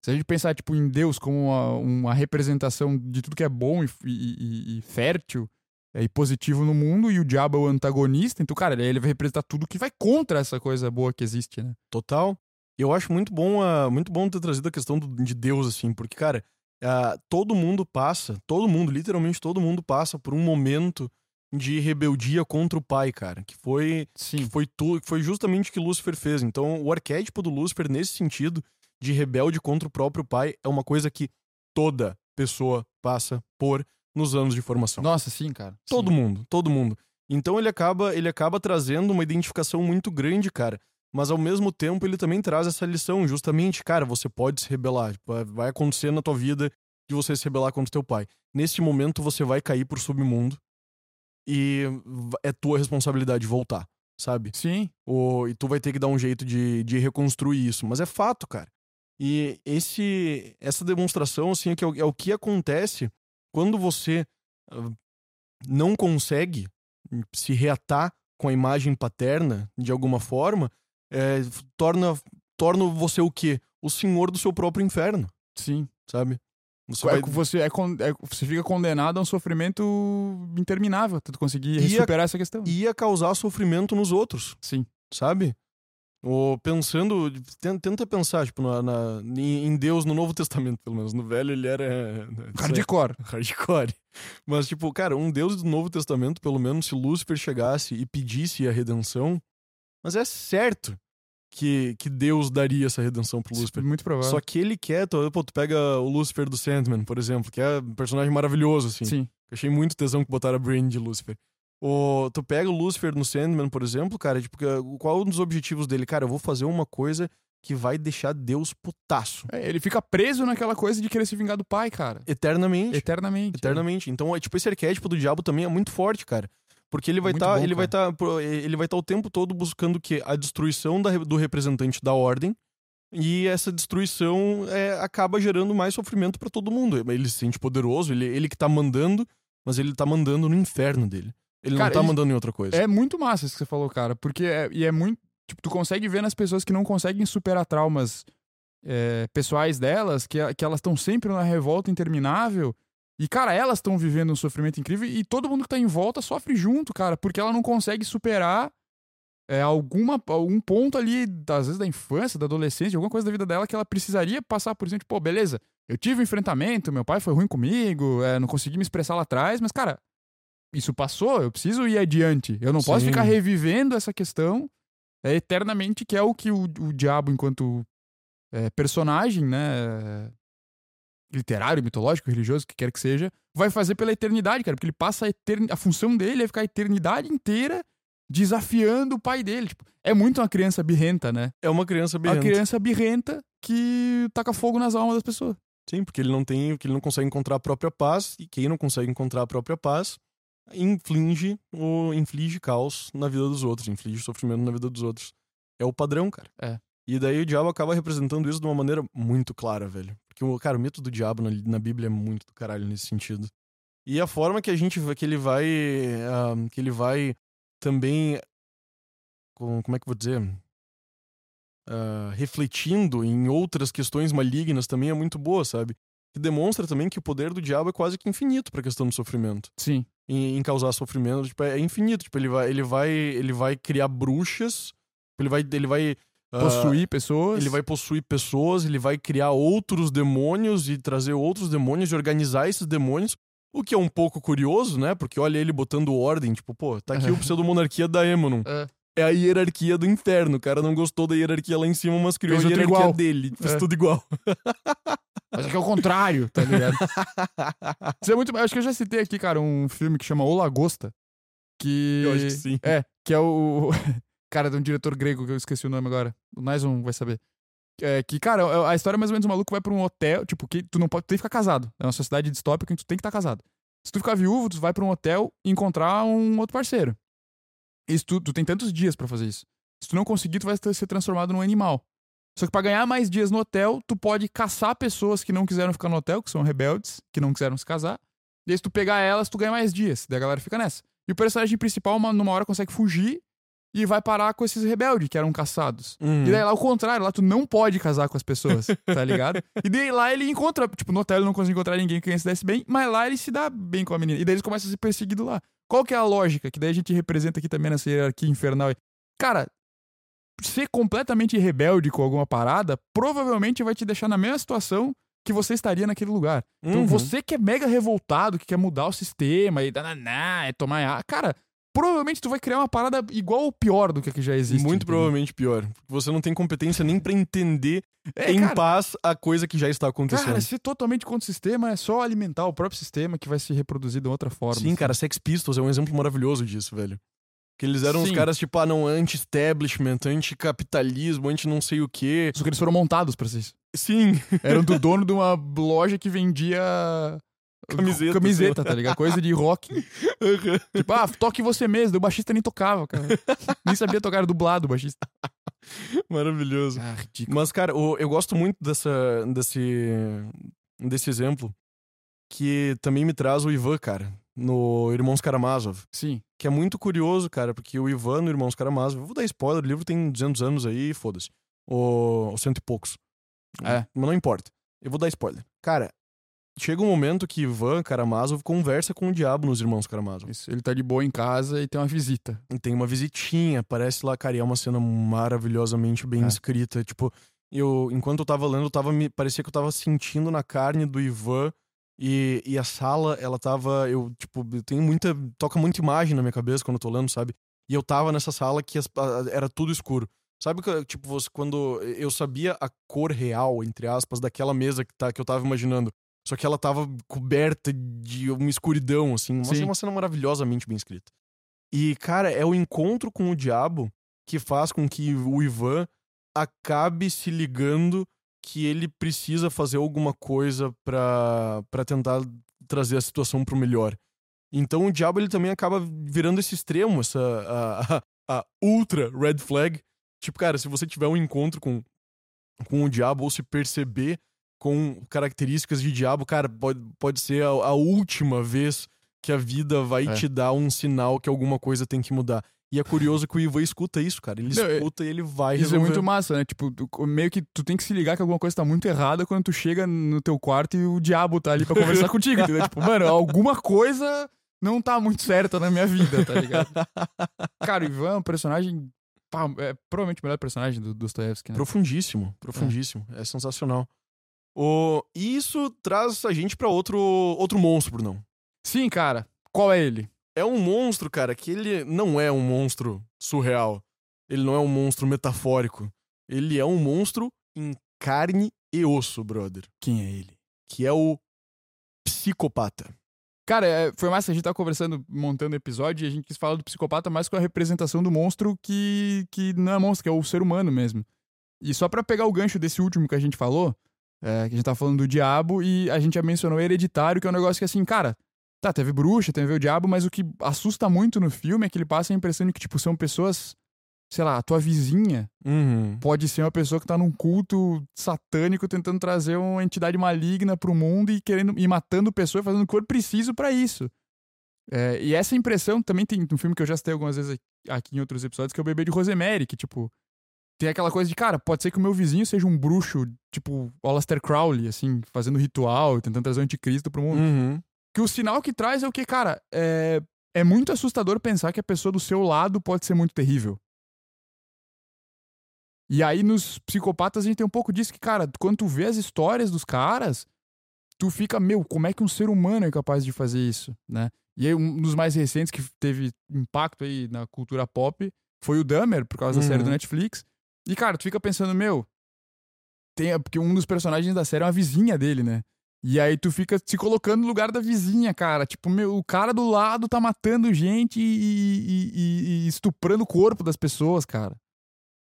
Se a gente pensar, tipo, em Deus como uma, uma representação de tudo que é bom e, e- e- fértil é, e positivo no mundo, e o diabo é o antagonista, então, cara, ele vai representar tudo que vai contra essa coisa boa que existe, né? Total. E eu acho muito bom, ah, muito bom ter trazido a questão do- de Deus, assim, porque, cara, ah, todo mundo passa, todo mundo, literalmente todo mundo passa por um momento de rebeldia contra o pai, cara, que foi Sim. que foi foi justamente o que Lúcifer fez. Então, o arquétipo do Lúcifer nesse sentido de rebelde contra o próprio pai é uma coisa que toda pessoa passa por nos anos de formação. Nossa, sim, cara. Todo Sim. mundo, todo mundo. Então ele acaba, ele acaba trazendo uma identificação muito grande, cara. Mas ao mesmo tempo ele também traz essa lição, justamente, cara, você pode se rebelar. Tipo, vai- acontecer na tua vida de você se rebelar contra o teu pai. Nesse momento você vai cair pro submundo e é tua responsabilidade voltar, sabe? Sim. O, e tu vai ter que dar um jeito de, de reconstruir isso. Mas é fato, cara. E esse, essa demonstração, assim, é, que é, o, é que acontece quando você ah, não consegue se reatar com a imagem paterna de alguma forma, é, torna, torna você o quê? O senhor do seu próprio inferno, Sim. sabe? Você É vai- Você, é é- você fica condenado a um sofrimento interminável, tu conseguir E a- superar essa questão. ia causar sofrimento nos outros, Sim. sabe? Ou pensando, ten- tenta pensar, tipo, na, na- em Deus no Novo Testamento, pelo menos. No Velho ele era... Hardcore. hardcore. Mas, tipo, cara, um Deus do Novo Testamento, pelo menos se Lúcifer chegasse e pedisse a redenção, mas é certo que, que Deus daria essa redenção pro Lúcifer. Muito provável. Só que ele quer, tu, pô, tu pega o Lúcifer do Sandman, por exemplo, que é um personagem maravilhoso, assim. Sim. Eu achei muito tesão que botaram a Brain de Lúcifer. O, tu pega o Lúcifer no Sandman, por exemplo, cara, tipo, qual um dos objetivos dele? Cara, eu vou fazer uma coisa que vai deixar Deus putaço. É, ele fica preso naquela coisa de querer se vingar do pai, cara. Eternamente. Eternamente. Eternamente. Então, é, tipo, esse arquétipo do diabo também é muito forte, cara. Porque ele vai estar, bom, ele vai estar, ele vai estar o tempo todo buscando o quê? A destruição da do representante da ordem. E essa destruição é, acaba gerando mais sofrimento pra todo mundo. Ele se sente poderoso, ele, ele que tá mandando, mas ele tá mandando no inferno dele. Ele Cara, não tá isso- mandando em outra coisa. É muito massa isso que você falou, cara. Porque é, e é muito. Tipo, tu consegue ver nas pessoas que não conseguem superar traumas é, pessoais delas, que, que elas estão sempre na revolta interminável. E, cara, elas estão vivendo um sofrimento incrível e todo mundo que tá em volta sofre junto, cara, porque ela não consegue superar é, alguma, algum ponto ali, às vezes da infância, da adolescência, alguma coisa da vida dela que ela precisaria passar por exemplo, pô, beleza, eu tive um enfrentamento, meu pai foi ruim comigo, é, não consegui me expressar lá atrás, mas, cara, isso passou, eu preciso ir adiante. Eu não posso Sim. ficar revivendo essa questão é, eternamente, que é o que o, o diabo, enquanto é, personagem, né? Literário, mitológico, religioso, o que quer que seja, vai fazer pela eternidade, cara. Porque ele passa a, etern... a função dele é ficar a eternidade inteira desafiando o pai dele. Tipo, é muito uma criança birrenta, né? É uma criança bem Uma criança birrenta que taca fogo nas almas das pessoas. Sim, porque ele não tem, porque ele não consegue encontrar a própria paz, e quem não consegue encontrar a própria paz inflige ou inflige caos na vida dos outros, inflige sofrimento na vida dos outros. É o padrão, cara. É. E daí o diabo acaba representando isso de uma maneira muito clara, velho. Porque, cara, o mito do diabo na, na Bíblia é muito do caralho nesse sentido. E a forma que a gente, que ele vai, ah, que ele vai também, com, como é que eu vou dizer? ah, refletindo em outras questões malignas também é muito boa, sabe? Que demonstra também que o poder do diabo é quase que infinito pra questão do sofrimento. Sim. Em, em causar sofrimento, tipo, é infinito. Tipo, ele vai, ele vai, ele vai criar bruxas, ele vai, ele vai ah, Possuir pessoas. ele vai possuir pessoas, ele vai criar outros demônios e trazer outros demônios e organizar esses demônios. O que é um pouco curioso, né? Porque olha ele botando ordem, tipo, pô, tá aqui o pseudo-monarquia da Emanon. É. É a hierarquia do inferno. O cara não gostou da hierarquia lá em cima, mas criou Fez a hierarquia igual. dele. Fez É. tudo igual. Mas é que é o contrário, tá ligado? Isso é muito. Acho que eu já citei aqui, cara, um filme que chama O Lagosta. Que. Eu acho que sim. É, que é o. Cara, de um diretor grego que eu esqueci o nome agora. O Naison vai saber. É, que, cara, a história é mais ou menos um maluco vai pra um hotel, tipo, que tu não pode tu tem que ficar casado. É uma sociedade distópica em que tu tem que estar casado. Se tu ficar viúvo, tu vai pra um hotel e encontrar um outro parceiro. Isso tu, tu tem tantos dias pra fazer isso. Se tu não conseguir, tu vai ser transformado num animal. Só que pra ganhar mais dias no hotel, tu pode caçar pessoas que não quiseram ficar no hotel, que são rebeldes, que não quiseram se casar. E aí, se tu pegar elas, tu ganha mais dias. Daí a galera fica nessa. E o personagem principal, uma- numa hora, consegue fugir e vai parar com esses rebeldes que eram caçados. Uhum. E daí lá o contrário, lá tu não pode casar com as pessoas, tá ligado? e daí lá ele encontra, tipo, no hotel ele não consegue encontrar ninguém que se desse bem, mas lá ele se dá bem com a menina. E daí eles começam a ser perseguidos lá. Qual que é a lógica? Que daí a gente representa aqui também nessa hierarquia infernal. Cara, ser completamente rebelde com alguma parada provavelmente vai te deixar na mesma situação que você estaria naquele lugar. Então Uhum. você que é mega revoltado, que quer mudar o sistema e dananá, é tomar ar, cara, provavelmente tu vai criar uma parada igual ou pior do que a que já existe. Muito entendeu? provavelmente pior. Você não tem competência nem pra entender É, em cara, paz a coisa que já está acontecendo. Cara, ser totalmente contra o sistema é só alimentar o próprio sistema que vai se reproduzir de outra forma. Sim, assim. cara, Sex Pistols é um exemplo maravilhoso disso, velho. Que eles eram os Sim. caras, tipo, ah, não, anti-establishment, anti-capitalismo, anti-não sei o quê. Só que eles foram montados pra isso. Sim, Eram do dono de uma loja que vendia. Camiseta, Camiseta, tá ligado? Coisa de rock. tipo, ah, toque você mesmo. O baixista nem tocava, cara. nem sabia tocar, era dublado o baixista. maravilhoso. Ah, ridículo. Mas, cara, eu gosto muito dessa, desse, desse exemplo que também me traz o Ivan, cara, no Irmãos Karamazov. Sim. Que é muito curioso, cara, porque o Ivan no Irmãos Karamazov, eu vou dar spoiler, o livro tem 200 anos aí, foda-se. Ou, ou cento e poucos. É. Mas não importa. Eu vou dar spoiler. Cara, chega um momento que Ivan Karamazov conversa com o diabo nos Irmãos Karamazov. Isso, ele tá de boa em casa e tem uma visita. E tem uma visitinha, parece lá, cara, é uma cena maravilhosamente bem É. escrita. Tipo, eu, enquanto eu tava lendo, eu tava me, parecia que eu tava sentindo na carne do Ivan e, e a sala, ela tava, eu, tipo, eu tenho muita, toca muita imagem na minha cabeça quando eu tô lendo, sabe? E eu tava nessa sala que as- a- era tudo escuro. Sabe, que, tipo, você, quando eu sabia a cor real, entre aspas, daquela mesa que, tá, que eu tava imaginando, só que ela tava coberta de uma escuridão, assim, uma, Sim. uma cena maravilhosamente bem escrita. E, cara, é o encontro com o diabo que faz com que o Ivan acabe se ligando que ele precisa fazer alguma coisa pra pra tentar trazer a situação pro melhor. Então o diabo ele também acaba virando esse extremo, essa a, a- a ultra red flag. Tipo, cara, se você tiver um encontro com, com o diabo ou se perceber com características de diabo, cara, pode, pode ser a, a última vez que a vida vai É. te dar um sinal que alguma coisa tem que mudar. E é curioso que o Ivan escuta isso, cara. Ele Não, é- escuta e ele vai Isso é muito massa, né? Tipo, meio que tu tem que se ligar que alguma coisa tá muito errada quando tu chega no teu quarto e o diabo tá ali pra conversar contigo, entendeu? Tipo, mano, alguma coisa não tá muito certa na minha vida, tá ligado? Cara, o Ivan é um personagem. pá, é provavelmente o melhor personagem do Dostoevsky, né? Profundíssimo, profundíssimo. É, sensacional. O... E isso traz a gente pra outro, outro monstro, Brunão. Sim, cara. Qual é ele? É um monstro, cara, que ele não é um monstro surreal. Ele não é um monstro metafórico. Ele é um monstro em carne e osso, brother. Quem é ele? Que é o psicopata. Cara, é, foi massa, a gente tava conversando, montando episódio, e a gente quis falar do psicopata mais com a representação do monstro que, que não é monstro, que é o ser humano mesmo. E só pra pegar o gancho desse último que a gente falou, é, que a gente tava falando do diabo, e a gente já mencionou Hereditário, que é um negócio que assim, cara, tá, teve bruxa, teve o diabo, mas o que assusta muito no filme é que ele passa a impressão de que, tipo, são pessoas, sei lá, a tua vizinha Uhum. pode ser uma pessoa que tá num culto satânico tentando trazer uma entidade maligna pro mundo e querendo e matando pessoas, fazendo o que for preciso pra isso. É, e essa impressão também tem um filme que eu já citei algumas vezes aqui em outros episódios, que é o Bebê de Rosemary, que, tipo, tem aquela coisa de, cara, pode ser que o meu vizinho seja um bruxo, tipo, Aleister Crowley, assim, fazendo ritual, tentando trazer o anticristo pro mundo. Uhum. Que o sinal que traz é o que, cara, é, é muito assustador pensar que a pessoa do seu lado pode ser muito terrível. E aí, nos psicopatas, a gente tem um pouco disso que, cara, quando tu vê as histórias dos caras, tu fica, meu, como é que um ser humano é capaz de fazer isso, né? E aí, um dos mais recentes que teve impacto aí na cultura pop foi o Dahmer, por causa da série do Uhum. Netflix. E, cara, tu fica pensando, meu, tem, porque um dos personagens da série é uma vizinha dele, né? E aí tu fica se colocando no lugar da vizinha, cara. Tipo, meu, o cara do lado tá matando gente e, e- e- estuprando o corpo das pessoas, cara.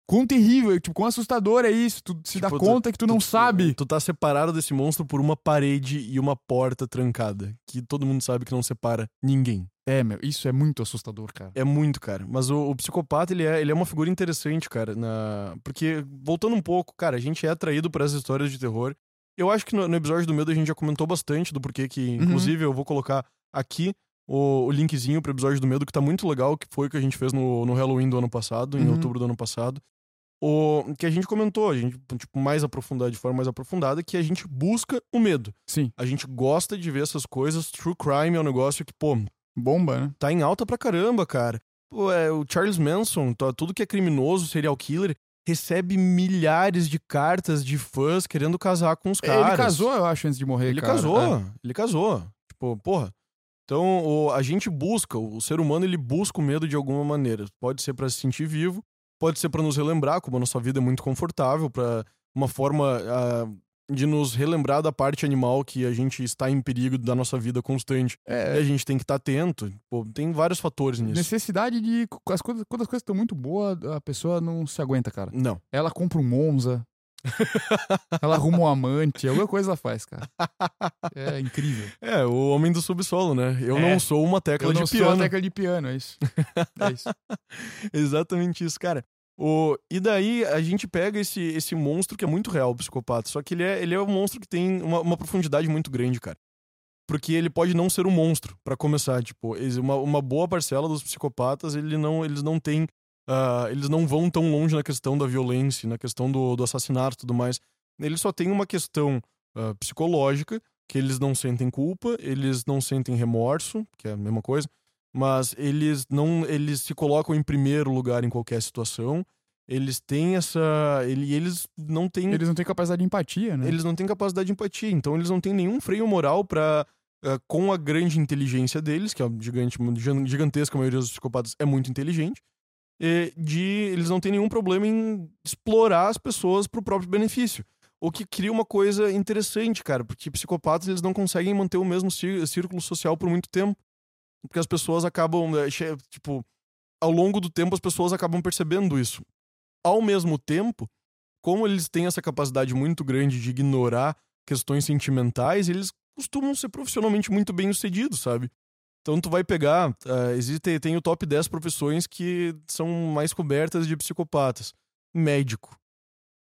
Quão terrível, tipo, quão assustador é isso. Tu se dá Tipo, tu- conta que tu não Tu- sabe. Tu tá separado desse monstro por uma parede e uma porta trancada. Que todo mundo sabe que não separa ninguém. É, meu, isso é muito assustador, cara. É muito, cara. Mas o, o psicopata, ele é, ele é uma figura interessante, cara. Na... Porque, voltando um pouco, cara, a gente é atraído por essas histórias de terror. Eu acho que no, no episódio do medo a gente já comentou bastante do porquê que, Uhum. inclusive, eu vou colocar aqui o, o linkzinho pro episódio do medo, que tá muito legal, que foi o que a gente fez no, no Halloween do ano passado, em Uhum. outubro do ano passado. O que a gente comentou, a gente, tipo, mais aprofundado, de forma mais aprofundada, que a gente busca o medo. Sim, A gente gosta de ver essas coisas. True crime é um negócio que, pô, bomba, né? tá em alta pra caramba, cara. Pô, é, o Charles Manson, tá- tudo que é criminoso, serial killer, recebe milhares de cartas de fãs querendo casar com os caras. Ele casou, eu acho, antes de morrer, Ele cara. casou, É. ele casou. Tipo, porra. Então, o- a gente busca, o ser humano, ele busca o medo de alguma maneira. Pode ser pra se sentir vivo, pode ser pra nos relembrar, como a nossa vida é muito confortável, pra uma forma ah, de nos relembrar da parte animal que a gente está em perigo da nossa vida constante. E É, a gente tem que estar atento. Pô, tem vários fatores nisso. necessidade de. As coisas, quando as coisas estão muito boas, a pessoa não se aguenta, cara. Não. Ela compra um Monza. ela arruma um amante, alguma coisa ela faz, cara. É incrível. É, o homem do subsolo, né? Eu É. não sou uma tecla Eu de não piano. sou a tecla de piano, é isso. É isso. Exatamente isso, cara. O... E daí a gente pega esse, esse monstro que é muito real, o psicopata. Só que ele é, ele é um monstro que tem uma, uma profundidade muito grande, cara. Porque ele pode não ser um monstro, pra começar. Tipo, uma, uma boa parcela dos psicopatas, ele não, eles não têm. ah, eles não vão tão longe na questão da violência, na questão do, do assassinato e tudo mais. Eles só têm uma questão ah, psicológica que eles não sentem culpa, eles não sentem remorso, que é a mesma coisa, mas eles não eles se colocam em primeiro lugar em qualquer situação. Eles têm essa, ele, eles não têm Eles não têm capacidade de empatia, né? eles não têm capacidade de empatia, então eles não têm nenhum freio moral pra. eh, com a grande inteligência deles, que é gigante, gigantesca, a maioria dos psicopatas é muito inteligente, de eles não têm nenhum problema em explorar as pessoas pro próprio benefício. O que cria uma coisa interessante, cara, porque psicopatas eles não conseguem manter o mesmo cí- círculo social por muito tempo. Porque as pessoas acabam, eh, tipo, ao longo do tempo as pessoas acabam percebendo isso. Ao mesmo tempo, como eles têm essa capacidade muito grande de ignorar questões sentimentais, eles costumam ser profissionalmente muito bem sucedidos, sabe? Então tu vai pegar, ah, existe tem o top 10 profissões que são mais cobertas de psicopatas. Médico.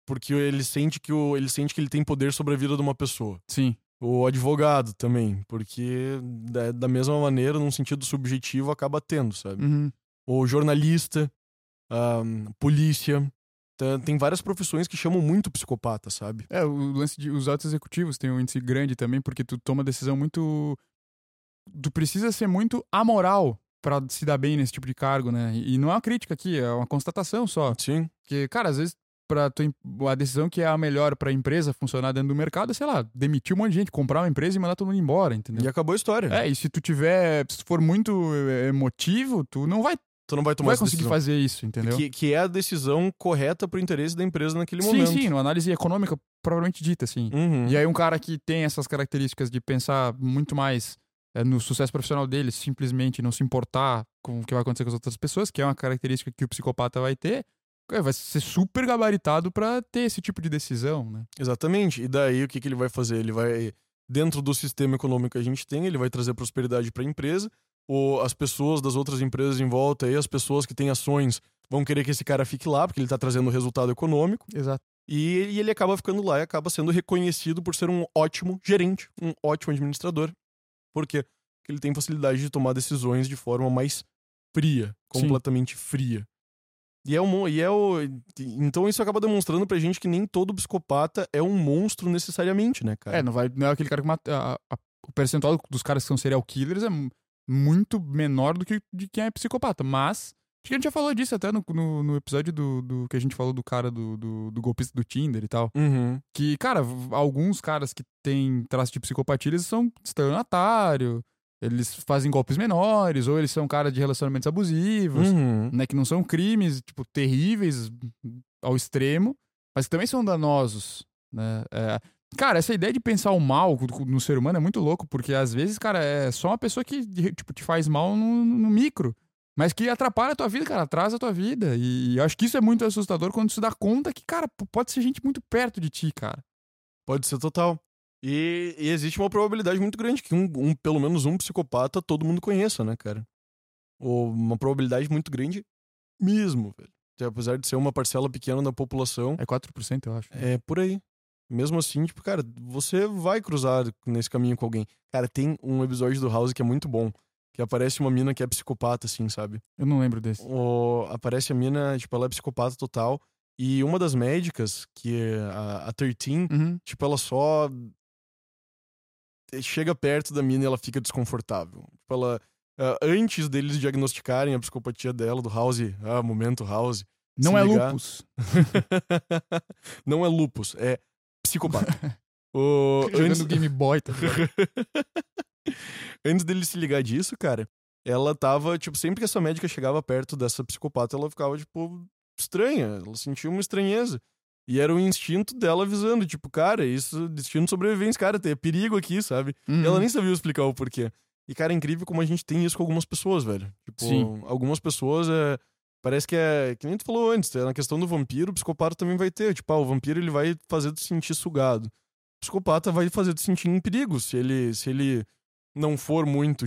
Porque ele sente que o, ele sente que ele tem poder sobre a vida de uma pessoa. Sim. O advogado também, porque da, da mesma maneira, num sentido subjetivo, acaba tendo, sabe? Uhum. o jornalista, ahn, polícia. Tem várias profissões que chamam muito psicopata, sabe? É, o lance de os altos executivos tem um índice grande também, porque tu toma decisão muito. Tu precisa ser muito amoral pra se dar bem nesse tipo de cargo, né? E não é uma crítica aqui, é uma constatação só. Sim. Porque, cara, às vezes, tu, a decisão que é a melhor pra empresa funcionar dentro do mercado é, sei lá, demitir um monte de gente, comprar uma empresa e mandar todo mundo embora, entendeu? E acabou a história. É, e se tu tiver. Se tu for muito eh, emotivo, tu não vai, Tu não vai não tomar vai essa conseguir decisão. fazer isso, entendeu? Que, que é a decisão correta pro interesse da empresa naquele sim, momento. sim, numa análise econômica propriamente dita, assim. Uhum. E aí um cara que tem essas características de pensar muito mais é, no sucesso profissional dele, simplesmente não se importar com o que vai acontecer com as outras pessoas, que é uma característica que o psicopata vai ter, é, vai ser super gabaritado pra ter esse tipo de decisão, né? Exatamente. E daí o que, que ele vai fazer? Ele vai, dentro do sistema econômico que a gente tem, ele vai trazer prosperidade para a empresa. Ou as pessoas das outras empresas em volta e as pessoas que têm ações vão querer que esse cara fique lá, porque ele tá trazendo resultado econômico. Exato. E, e ele acaba ficando lá e acaba sendo reconhecido por ser um ótimo gerente, um ótimo administrador. Por quê? Porque ele tem facilidade de tomar decisões de forma mais fria, Sim. completamente fria. E é, um, e é o. Então isso acaba demonstrando pra gente que nem todo psicopata é um monstro necessariamente, né, cara? É, não, vai, não é aquele cara que mata. a- a- o percentual dos caras que são serial killers é mu- muito menor do que de quem é psicopata. Mas. Acho que a gente já falou disso até no, no, no episódio do, do. que a gente falou do cara do, do, do golpista do Tinder e tal. Uhum. Que, cara, alguns caras que têm traço de psicopatia, eles são estelionatário, eles fazem golpes menores, ou eles são caras de relacionamentos abusivos, Uhum. né? Que não são crimes, tipo, terríveis ao extremo, mas que também são danosos, né? É, cara, essa ideia de pensar o mal no ser humano é muito louco, porque às vezes, cara, é só uma pessoa que, tipo, te faz mal no, no micro. Mas que atrapalha a tua vida, cara, atrasa a tua vida. E eu acho que isso é muito assustador quando tu se dá conta que, cara, pode ser gente muito perto de ti, cara. Pode ser total. E, e existe uma probabilidade muito grande que um, um- pelo menos um psicopata todo mundo conheça, né, cara? Ou uma probabilidade muito grande mesmo, velho. Apesar de ser uma parcela pequena da população, É 4%, eu acho. é por aí. Mesmo assim, tipo, cara, você vai cruzar nesse caminho com alguém. Cara, tem um episódio do House que é muito bom. Que aparece uma mina que é psicopata, assim, sabe? Eu não lembro desse. aparece a mina, tipo, ela é psicopata total. E uma das médicas, que é a, a 13, Uhum. tipo, ela só chega perto da mina e ela fica desconfortável. Tipo, ela. ah, antes deles diagnosticarem a psicopatia dela, do House, ah, momento House. Não é ligar- lupus. Não é lupus, é psicopata. o, Jogando antes, Game Boy, tá antes dele se ligar disso, cara, ela tava, tipo, sempre que essa médica chegava perto dessa psicopata, ela ficava, tipo, estranha. Ela sentia uma estranheza. E era o instinto dela avisando, tipo, cara, isso, destino de sobrevivência, cara, tem perigo aqui, sabe? Uhum. Ela nem sabia explicar o porquê. E, cara, é incrível como a gente tem isso com algumas pessoas, velho. Tipo, Sim. algumas pessoas é. Parece que é. Que nem tu falou antes, é na questão do vampiro, o psicopata também vai ter. Tipo, ah, o vampiro ele vai fazer tu sentir sugado. O psicopata vai fazer tu sentir em perigo. Se ele, se ele não for muito.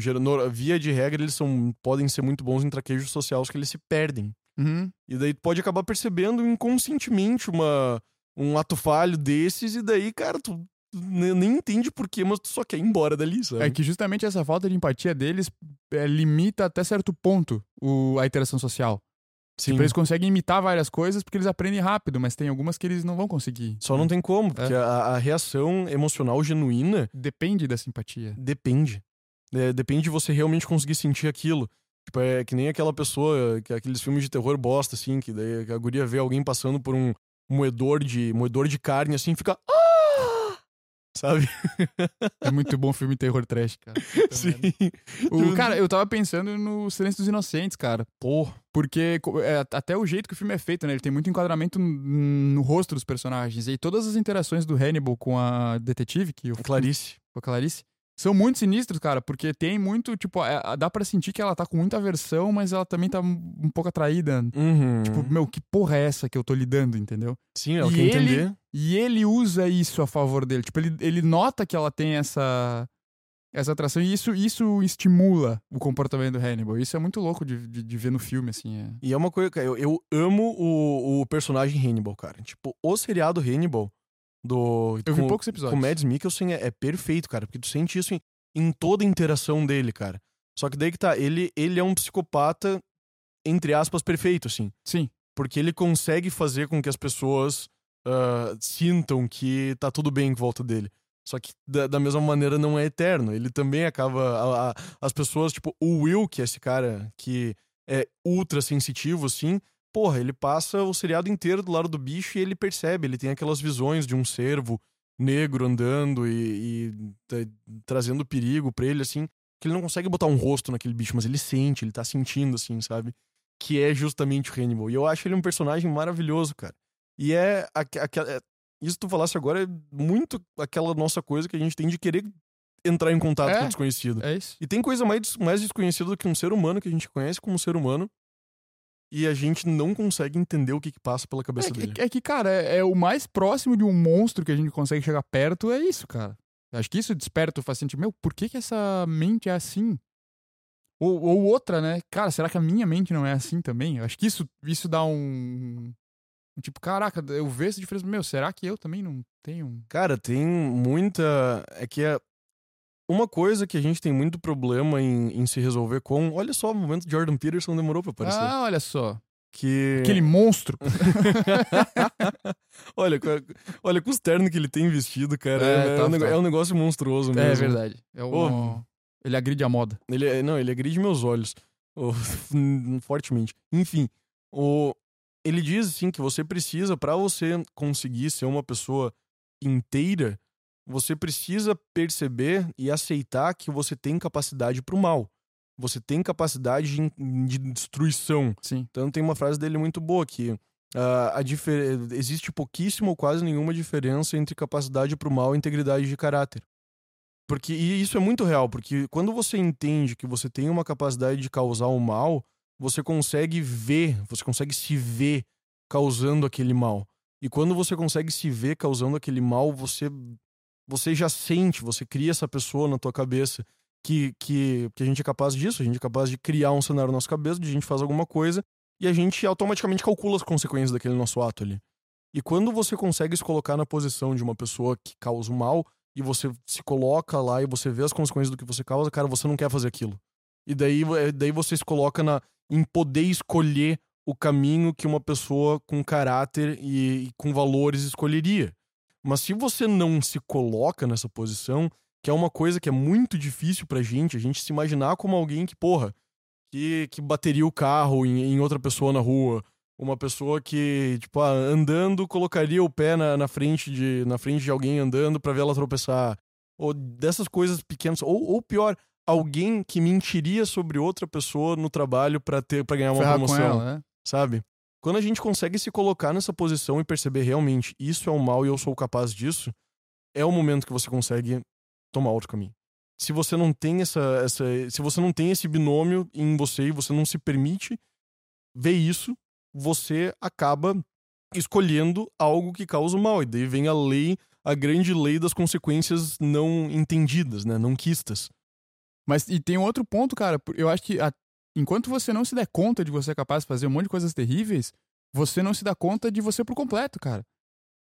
Via de regra, eles são, podem ser muito bons em traquejo social, que eles se perdem. Uhum. E daí tu pode acabar percebendo inconscientemente uma, um ato falho desses, e daí, cara, tu ne- nem entende porquê, mas tu só quer ir embora dali, sabe? É que justamente essa falta de empatia deles é, limita até certo ponto o, a interação social. Sim. Tipo, eles conseguem imitar várias coisas porque eles aprendem rápido, mas tem algumas que eles não vão conseguir. Só não tem como, porque a, a reação emocional genuína Depende da simpatia. depende. É, depende de você realmente conseguir sentir aquilo. Tipo, é que nem aquela pessoa, que aqueles filmes de terror bosta, assim, que daí a guria vê alguém passando por um moedor de, moedor de carne, assim, fica. "Ah!" Sabe? É muito bom filme terror trash, cara. Sim. O, cara, eu tava pensando no Silêncio dos Inocentes, cara. Pô, Porque é, até o jeito que o filme é feito, né? Ele tem muito enquadramento no, rosto dos personagens. E todas as interações do Hannibal com a detetive, que o Clarice. com a Clarice, são muito sinistros, cara, porque tem muito, tipo, é, dá pra sentir que ela tá com muita aversão, mas ela também tá um pouco atraída. Uhum. Tipo, meu, que porra é essa que eu tô lidando, entendeu? Sim, ela e quer ele- entender. E ele usa isso a favor dele. Tipo, ele, ele nota que ela tem essa essa atração e isso, isso estimula o comportamento do Hannibal. Isso é muito louco de, de, de ver no filme, assim. É. E é uma coisa, cara, eu, eu amo o, o personagem Hannibal, cara. Tipo, o seriado Hannibal do. Eu vi com- poucos Com episódios. o Mads Mikkelsen é, é perfeito, cara, porque tu sente isso em, em toda a interação dele, cara. Só que daí que tá, ele, ele é um psicopata, entre aspas, perfeito, assim. Sim. Porque ele consegue fazer com que as pessoas ah, sintam que tá tudo bem em volta dele. Só que da, da mesma maneira não é eterno. Ele também acaba. a- a- as pessoas, tipo, o Will, que é esse cara que é ultra sensitivo, assim, porra, ele passa o seriado inteiro do lado do bicho e ele percebe, ele tem aquelas visões de um cervo negro andando e, e tá- trazendo perigo pra ele, assim, que ele não consegue botar um rosto naquele bicho, mas ele sente, ele tá sentindo, assim, sabe? Que é justamente o Hannibal. E eu acho ele um personagem maravilhoso, cara. E é. aque- aque- é- isso tu falasse agora é muito aquela nossa coisa que a gente tem de querer entrar em contato É. com o desconhecido. É isso. E tem coisa mais, mais desconhecida do que um ser humano que a gente conhece como um ser humano e a gente não consegue entender o que, que passa pela cabeça É, dele. que- é que, cara, é, é o mais próximo de um monstro que a gente consegue chegar perto é isso, cara. Acho que isso desperta o fascinante. Meu, por que, que essa mente é assim? Ou, ou outra, né? Cara, será que a minha mente não é assim também? Acho que isso, isso dá um. Tipo, caraca, eu vejo essa diferença. Meu, será que eu também não tenho. Cara, tem muita. É que é. Uma coisa que a gente tem muito problema em, em se resolver com. Olha só, o momento de Jordan Peterson demorou pra aparecer. Ah, olha só. que. Aquele monstro. olha, olha, com os ternos que ele tem vestido, cara. É, É, tá, um, tá. é um negócio monstruoso mesmo. É verdade. É o, Ô. Ele agride a moda. Ele é- não, ele agride meus olhos. Ô, fortemente. Enfim, o, ele diz assim que você precisa, pra você conseguir ser uma pessoa inteira, você precisa perceber e aceitar que você tem capacidade pro mal. Você tem capacidade de, de destruição. Sim. Então tem uma frase dele muito boa que ah, a difer- existe pouquíssima ou quase nenhuma diferença entre capacidade pro mal e integridade de caráter. Porque e isso é muito real, porque quando você entende que você tem uma capacidade de causar o mal, você consegue ver, você consegue se ver causando aquele mal. E quando você consegue se ver causando aquele mal, você você já sente, você cria essa pessoa na tua cabeça que, que, que a gente é capaz disso, a gente é capaz de criar um cenário na nossa cabeça, de a gente faz alguma coisa e a gente automaticamente calcula as consequências daquele nosso ato ali. E quando você consegue se colocar na posição de uma pessoa que causa o mal e você se coloca lá e você vê as consequências do que você causa, cara, você não quer fazer aquilo. E daí, eh, daí você se coloca na, em poder escolher o caminho que uma pessoa com caráter e, e com valores escolheria. Mas se você não se coloca nessa posição, que é uma coisa que é muito difícil pra gente, a gente se imaginar como alguém que, porra, que, que bateria o carro em, em outra pessoa na rua. Uma pessoa que, tipo, ah, andando, colocaria o pé na, na, frente de, na frente de alguém andando pra ver ela tropeçar. Ou dessas coisas pequenas. Ou, ou pior, alguém que mentiria sobre outra pessoa no trabalho pra ter para ganhar uma Ferrar com promoção ela, né? sabe? Quando a gente consegue se colocar nessa posição e perceber realmente isso é o mal e eu sou capaz disso, é o momento que você consegue tomar outro caminho. Se você não tem essa, essa se você não tem esse binômio em você e você não se permite ver isso, você acaba escolhendo algo que causa o mal e daí vem a lei, a grande lei das consequências não entendidas, né, não quistas. Mas e tem outro ponto, cara. Eu acho que a- enquanto você não se der conta de você é capaz de fazer um monte de coisas terríveis, você não se dá conta de você por completo, cara.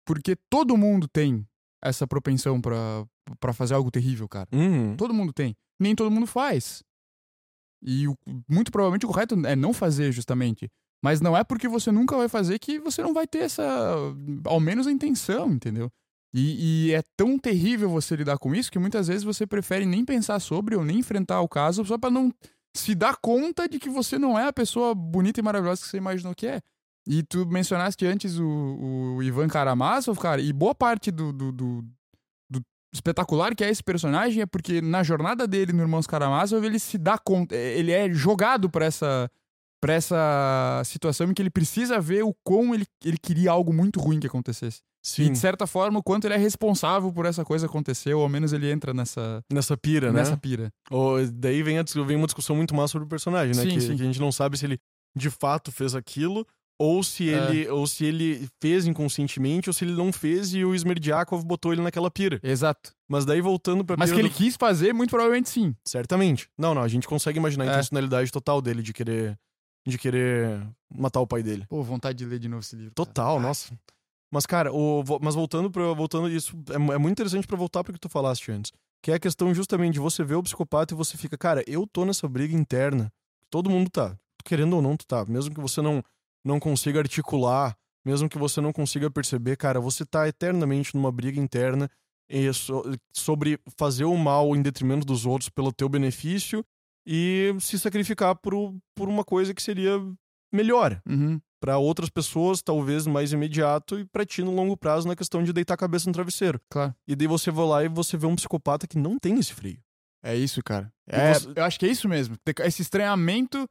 Porque todo mundo tem essa propensão pra, pra fazer algo terrível, cara. Uhum. Todo mundo tem. Nem todo mundo faz. E o- muito provavelmente o correto é não fazer, justamente. Mas não é porque você nunca vai fazer que você não vai ter essa. Ao menos a intenção, entendeu? E, e, é tão terrível você lidar com isso que muitas vezes você prefere nem pensar sobre ou nem enfrentar o caso só para não se dar conta de que você não é a pessoa bonita e maravilhosa que você imaginou que é. E tu mencionaste antes o, o Ivan Karamazov, cara, e boa parte do, do, do, do, espetacular que é esse personagem é porque na jornada dele no Irmãos Karamazov ele se dá conta, ele é jogado para essa para essa situação em que ele precisa ver o quão ele, ele queria algo muito ruim que acontecesse. Sim. E, de certa forma, o quanto ele é responsável por essa coisa acontecer, ou ao menos ele entra nessa... Nessa pira, né? Nessa pira. Ou, daí vem, a, vem uma discussão muito mais sobre o personagem, né? Sim, que, sim. que a gente não sabe se ele de fato fez aquilo, ou se É. ele, ou se ele fez inconscientemente, ou se ele não fez e o Smerdiakov botou ele naquela pira. Exato. Mas daí voltando pra Mas que ele do- quis fazer, muito provavelmente sim. Certamente. Não, não, a gente consegue imaginar a É. intencionalidade total dele de querer de querer matar o pai dele. Pô, vontade de ler de novo esse livro. cara. Total, nossa. Mas, cara, o, mas voltando para voltando isso, é, é muito interessante pra voltar pro que tu falaste antes. Que é a questão justamente de você ver o psicopata e você fica, cara, eu tô nessa briga interna. Todo mundo tá. Querendo ou não, tu tá. Mesmo que você não, não consiga articular, mesmo que você não consiga perceber, cara, você tá eternamente numa briga interna so- sobre fazer o mal em detrimento dos outros pelo teu benefício e se sacrificar por, o- por uma coisa que seria melhor Uhum. Pra outras pessoas, talvez mais imediato, e pra ti no longo prazo na questão de deitar a cabeça no travesseiro. Claro. E daí você vai lá e você vê um psicopata que não tem esse freio. É isso, cara. É, você- Eu acho que é isso mesmo. Ter Esse estranhamento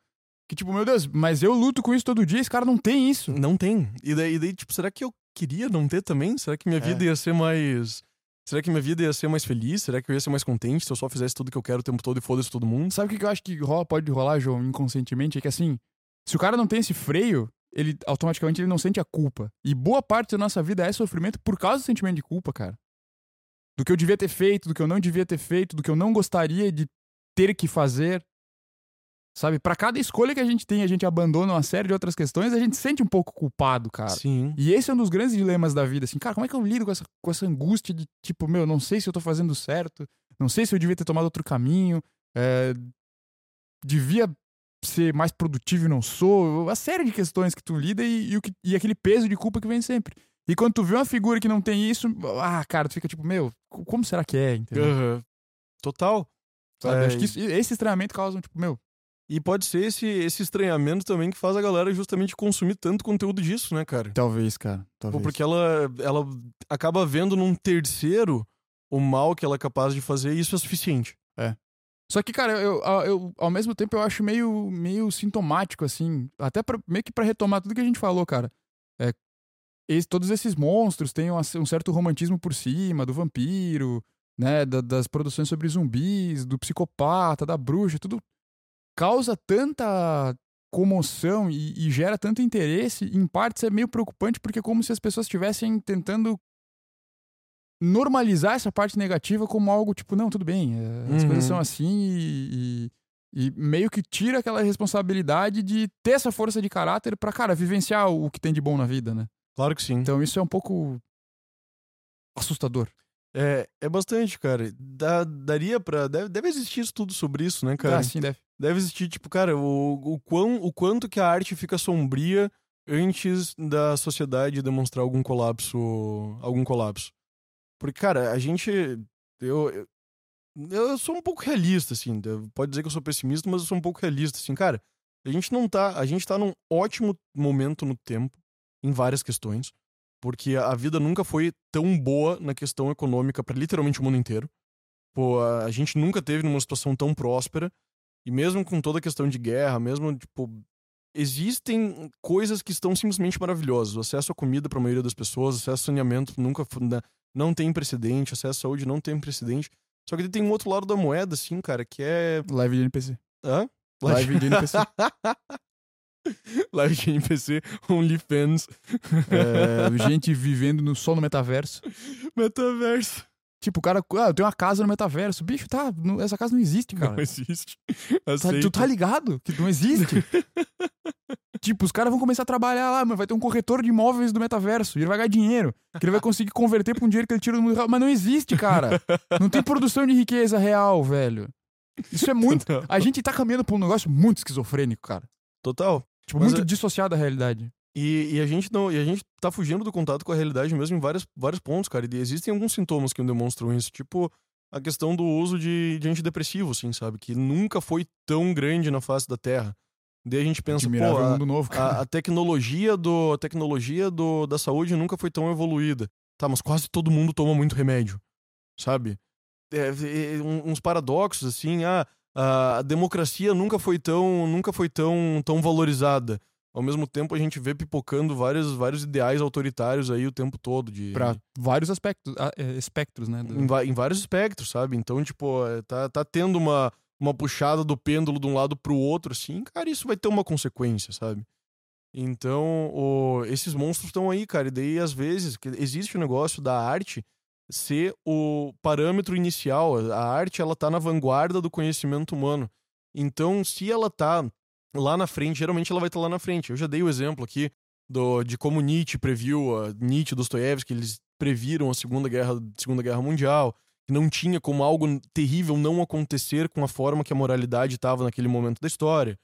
que, tipo, meu Deus, mas eu luto com isso todo dia, esse cara não tem isso. Não tem. E daí, e daí, tipo, será que eu queria não ter também? Será que minha É. vida ia ser mais. Será que minha vida ia ser mais feliz? Será que eu ia ser mais contente se eu só fizesse tudo que eu quero o tempo todo e foda-se todo mundo? Sabe o que que eu acho que rola, pode rolar, João, inconscientemente? É que assim, se o cara não tem esse freio, ele automaticamente ele não sente a culpa. E boa parte da nossa vida é sofrimento por causa do sentimento de culpa, cara. Do que eu devia ter feito, do que eu não devia ter feito, do que eu não gostaria de ter que fazer. Sabe? Pra cada escolha que a gente tem, a gente abandona uma série de outras questões, a gente se sente um pouco culpado, cara. Sim. E esse é um dos grandes dilemas da vida, assim, cara, como é que eu lido com essa, com essa angústia de, tipo, meu, não sei se eu tô fazendo certo, não sei se eu devia ter tomado outro caminho, é, devia ser mais produtivo e não sou, uma série de questões que tu lida e, e, e aquele peso de culpa que vem sempre. E quando tu vê uma figura que não tem isso, ah, cara, tu fica tipo, meu, co- como será que é, entendeu? Aham. Total. Sabe? É, Acho que isso- esse estranhamento causa, um, tipo, meu, E pode ser esse, esse estranhamento também que faz a galera justamente consumir tanto conteúdo disso, né, cara? talvez, cara, talvez. Porque ela, ela acaba vendo num terceiro o mal que ela é capaz de fazer e isso é suficiente. Só que, cara, eu, eu, ao mesmo tempo eu acho meio, meio sintomático, assim, até pra, meio que pra retomar tudo que a gente falou, cara. É, esse- todos esses monstros têm um, um certo romantismo por cima, do vampiro, né, da- das produções sobre zumbis, do psicopata, da bruxa, tudo causa tanta comoção e, e gera tanto interesse, em partes é meio preocupante porque é como se as pessoas estivessem tentando normalizar essa parte negativa como algo tipo, não, tudo bem, é, as Uhum. coisas são assim e, e- e meio que tira aquela responsabilidade de ter essa força de caráter pra, cara, vivenciar o que tem de bom na vida, né? Claro que sim. Então isso é um pouco assustador. É, é bastante, cara. Dá- daria pra. Deve, deve existir estudo sobre isso, né, cara? Ah, sim, deve. Deve existir, tipo, cara, o, o, quão, o quanto que a arte fica sombria antes da sociedade demonstrar algum colapso. Algum colapso. Porque, cara, a gente. Eu, eu, eu sou um pouco realista, assim. Pode dizer que eu sou pessimista, mas eu sou um pouco realista, assim, cara. A gente não tá. A gente tá num ótimo momento no tempo, em várias questões. Porque a vida nunca foi tão boa na questão econômica para literalmente o mundo inteiro. Pô, a gente nunca teve numa situação tão próspera. E mesmo com toda a questão de guerra, mesmo, tipo, existem coisas que estão simplesmente maravilhosas. O acesso à comida para a maioria das pessoas, o acesso ao saneamento nunca né, não tem precedente, acesso à saúde não tem precedente. Só que tem um outro lado da moeda, assim, cara, que é. Live de NPC. Hã? Live de NPC. Live de NPC, OnlyFans, É, gente vivendo no, só no metaverso. metaverso. Tipo, o cara, ah, eu tenho uma casa no metaverso. Bicho, tá, não- essa casa não existe, cara. Não existe. Tá- tu tá ligado que não existe? tipo, os caras vão começar a trabalhar lá, mas vai ter um corretor de imóveis do metaverso. E ele vai ganhar dinheiro. Que ele vai conseguir converter pra um dinheiro que ele tira no real. Mas não existe, cara. Não tem produção de riqueza real, velho. Isso é muito. Total. A gente tá caminhando pra um negócio muito esquizofrênico, cara. Total. Tipo, Mas muito é- dissociado da realidade. E, e a gente não, e a gente tá fugindo do contato com a realidade mesmo em vários, vários pontos, cara. E existem alguns sintomas que demonstram isso, tipo a questão do uso de, de antidepressivo, assim, sabe? Que nunca foi tão grande na face da Terra. Daí a gente pensa, pô, a, mundo novo, cara. a, a tecnologia, do, a tecnologia do, da saúde nunca foi tão evoluída. Tá, mas quase todo mundo toma muito remédio, sabe? É, é, um- uns paradoxos, assim, ah, a, a democracia nunca foi tão, nunca foi tão, tão valorizada. Ao mesmo tempo, a gente vê pipocando vários, vários ideais autoritários aí o tempo todo. De, Pra vários aspectos, ah, é, espectros, né? do- em, em vários espectros, sabe? Então, tipo, é, tá, tá tendo uma, uma puxada do pêndulo de um lado pro outro, assim, cara, isso vai ter uma consequência, sabe? Então, o- esses monstros estão aí, cara, e daí, às vezes, que existe o negócio da arte ser o parâmetro inicial. A arte, ela tá na vanguarda do conhecimento humano. Então, se ela tá lá na frente, geralmente ela vai estar lá na frente. Eu já dei o exemplo aqui do, de como Nietzsche previu, a Nietzsche e Dostoiévski, eles previram a Segunda Guerra, Segunda Guerra Mundial, que não tinha como algo terrível não acontecer com a forma que a moralidade estava naquele momento da história.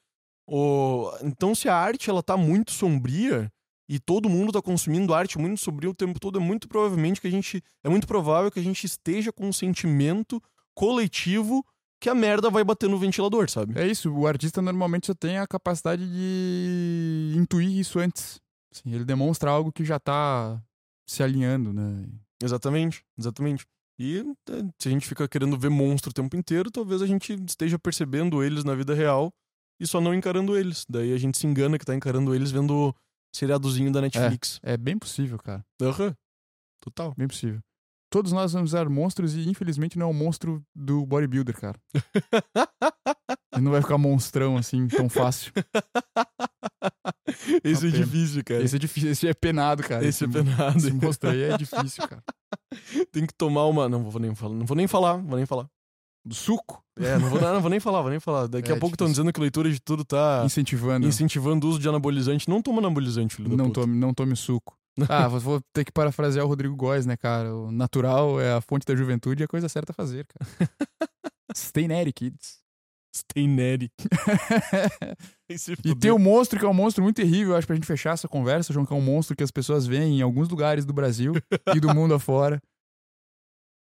O, então, se a arte ela tá muito sombria e todo mundo tá consumindo arte muito sombria o tempo todo, é muito provavelmente que a gente é muito provável que a gente esteja com um sentimento coletivo que a merda vai bater no ventilador, sabe? É isso, o artista normalmente só tem a capacidade de intuir isso antes. Assim, ele demonstra algo que já tá se alinhando, né? Exatamente, exatamente. E é, se a gente fica querendo ver monstro o tempo inteiro, talvez a gente esteja percebendo eles na vida real e só não encarando eles. Daí a gente se engana que tá encarando eles vendo o seriadozinho da Netflix. É bem possível, cara. Aham. Total. Bem possível. Todos nós vamos usar monstros e infelizmente não é o monstro do bodybuilder, cara. Ele não vai ficar monstrão assim tão fácil. Esse é difícil, cara. Esse é difícil, esse é penado, cara. Esse é Esse- penado. Esse monstro aí é difícil, cara. Tem que tomar uma. Não vou nem falar. Não vou nem falar. Vou nem falar. Do suco, É, não vou, não, vou nem falar, vou nem falar. Daqui É a pouco estão dizendo que leitura de tudo tá incentivando. incentivando o uso de anabolizante. Não toma anabolizante, filho da Não puta. tome, não tome suco. Ah, vou, vou ter que parafrasear o Rodrigo Góes, né, cara? O natural é a fonte da juventude e é a coisa certa a fazer, cara. Stay neri, kids. Stay se E tem o monstro, que é um monstro muito terrível, acho, pra gente fechar essa conversa, João, que é um monstro que as pessoas veem em alguns lugares do Brasil e do mundo afora,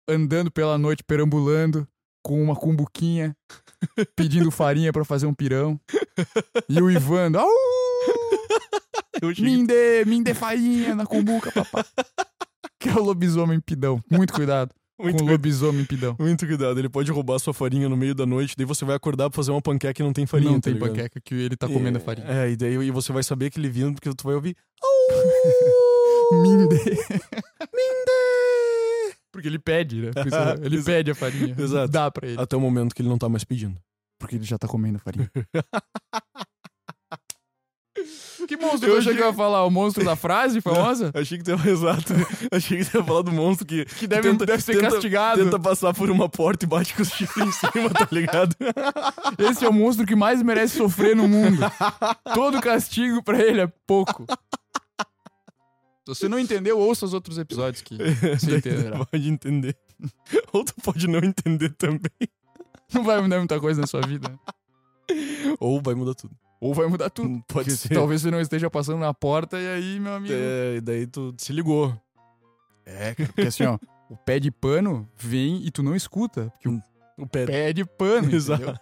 andando pela noite, perambulando, com uma cumbuquinha, pedindo farinha pra fazer um pirão, e o Ivando, au! Eu me dê farinha na cumbuca, papá. Que é o lobisomem pidão. Muito cuidado Muito, com o lobisomem pidão. muito cuidado. Ele pode roubar sua farinha no meio da noite, daí você vai acordar pra fazer uma panqueca e não tem farinha. Não tá tem ligado? panqueca que ele tá comendo a farinha. É, e daí e você vai saber que ele vindo porque tu vai ouvir. Me dê. Mindê! Porque ele pede, né? Ele pede a farinha. Exato. Dá pra ele. Até o momento que ele não tá mais pedindo. Porque ele já tá comendo a farinha. monstro Eu achei que ia falar? O monstro da frase famosa? Achei que teve exato. Achei que você ia falar do monstro que, Que deve, tenta- deve ser tenta- castigado. tenta passar por uma porta e bate com os chifres em cima, tá ligado? Esse é o monstro que mais merece sofrer no mundo. Todo castigo pra ele é pouco. Se você não entendeu, ouça os outros episódios que você entenderá. pode entender. Ou tu pode não entender também. Não vai mudar muita coisa na sua vida. Ou vai mudar tudo. Ou vai mudar tudo. Pode ser. Talvez você não esteja passando na porta e aí, meu amigo. É, e daí tu se ligou. É, porque assim, ó, o pé de pano vem e tu não escuta. Porque o O pé. pé de pano, Exato.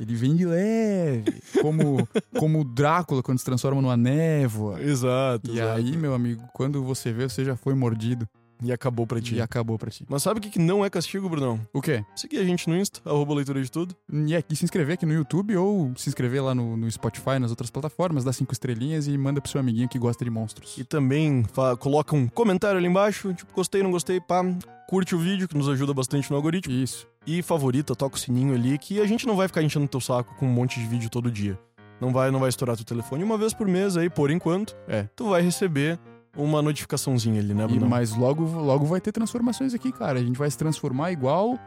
Ele vem de leve. Como, como o Drácula quando se transforma numa névoa. Exato. E exato. aí, meu amigo, quando você vê, você já foi mordido E acabou pra ti. e acabou pra ti. Mas sabe o que, que não é castigo, Brunão? O quê? Seguir a gente no Insta, arroba leitura de tudo. E aqui se inscrever aqui no YouTube ou se inscrever lá no, no Spotify, nas outras plataformas, dá cinco estrelinhas e manda pro seu amiguinho que gosta de monstros. E também coloca um comentário ali embaixo, tipo, gostei, não gostei, pá. Curte o vídeo, que nos ajuda bastante no algoritmo. Isso. E favorita, toca o sininho ali, que a gente não vai ficar enchendo teu saco com um monte de vídeo todo dia. Não vai, não vai estourar teu telefone uma vez por mês aí, por enquanto. É. Tu vai receber uma notificaçãozinha ali, né, E, Brunão? mas logo, logo vai ter transformações aqui, cara. A gente vai se transformar igual.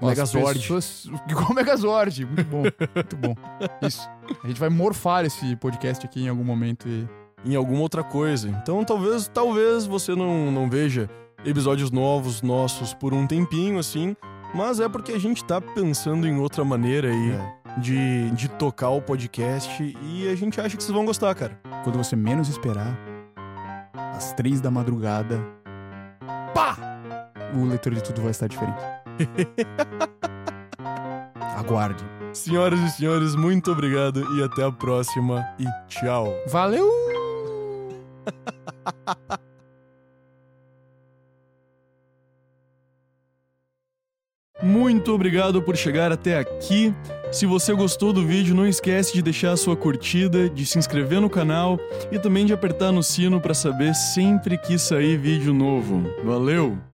as Megazord. pessoas- Igual Megazord. Muito bom. Muito bom. Isso. A gente vai morfar esse podcast aqui em algum momento. E... em alguma outra coisa. Então talvez, talvez você não, não veja episódios novos nossos por um tempinho, assim. Mas é porque a gente tá pensando em outra maneira aí. É. de, de tocar o podcast e a gente acha que vocês vão gostar, cara. Quando você menos esperar, às três da madrugada, pá! O leitor de tudo vai estar diferente. Aguarde. Senhoras e senhores, muito obrigado e até a próxima e tchau. Valeu! Muito obrigado por chegar até aqui. Se você gostou do vídeo, não esquece de deixar a sua curtida, de se inscrever no canal e também de apertar no sino para saber sempre que sair vídeo novo. Valeu!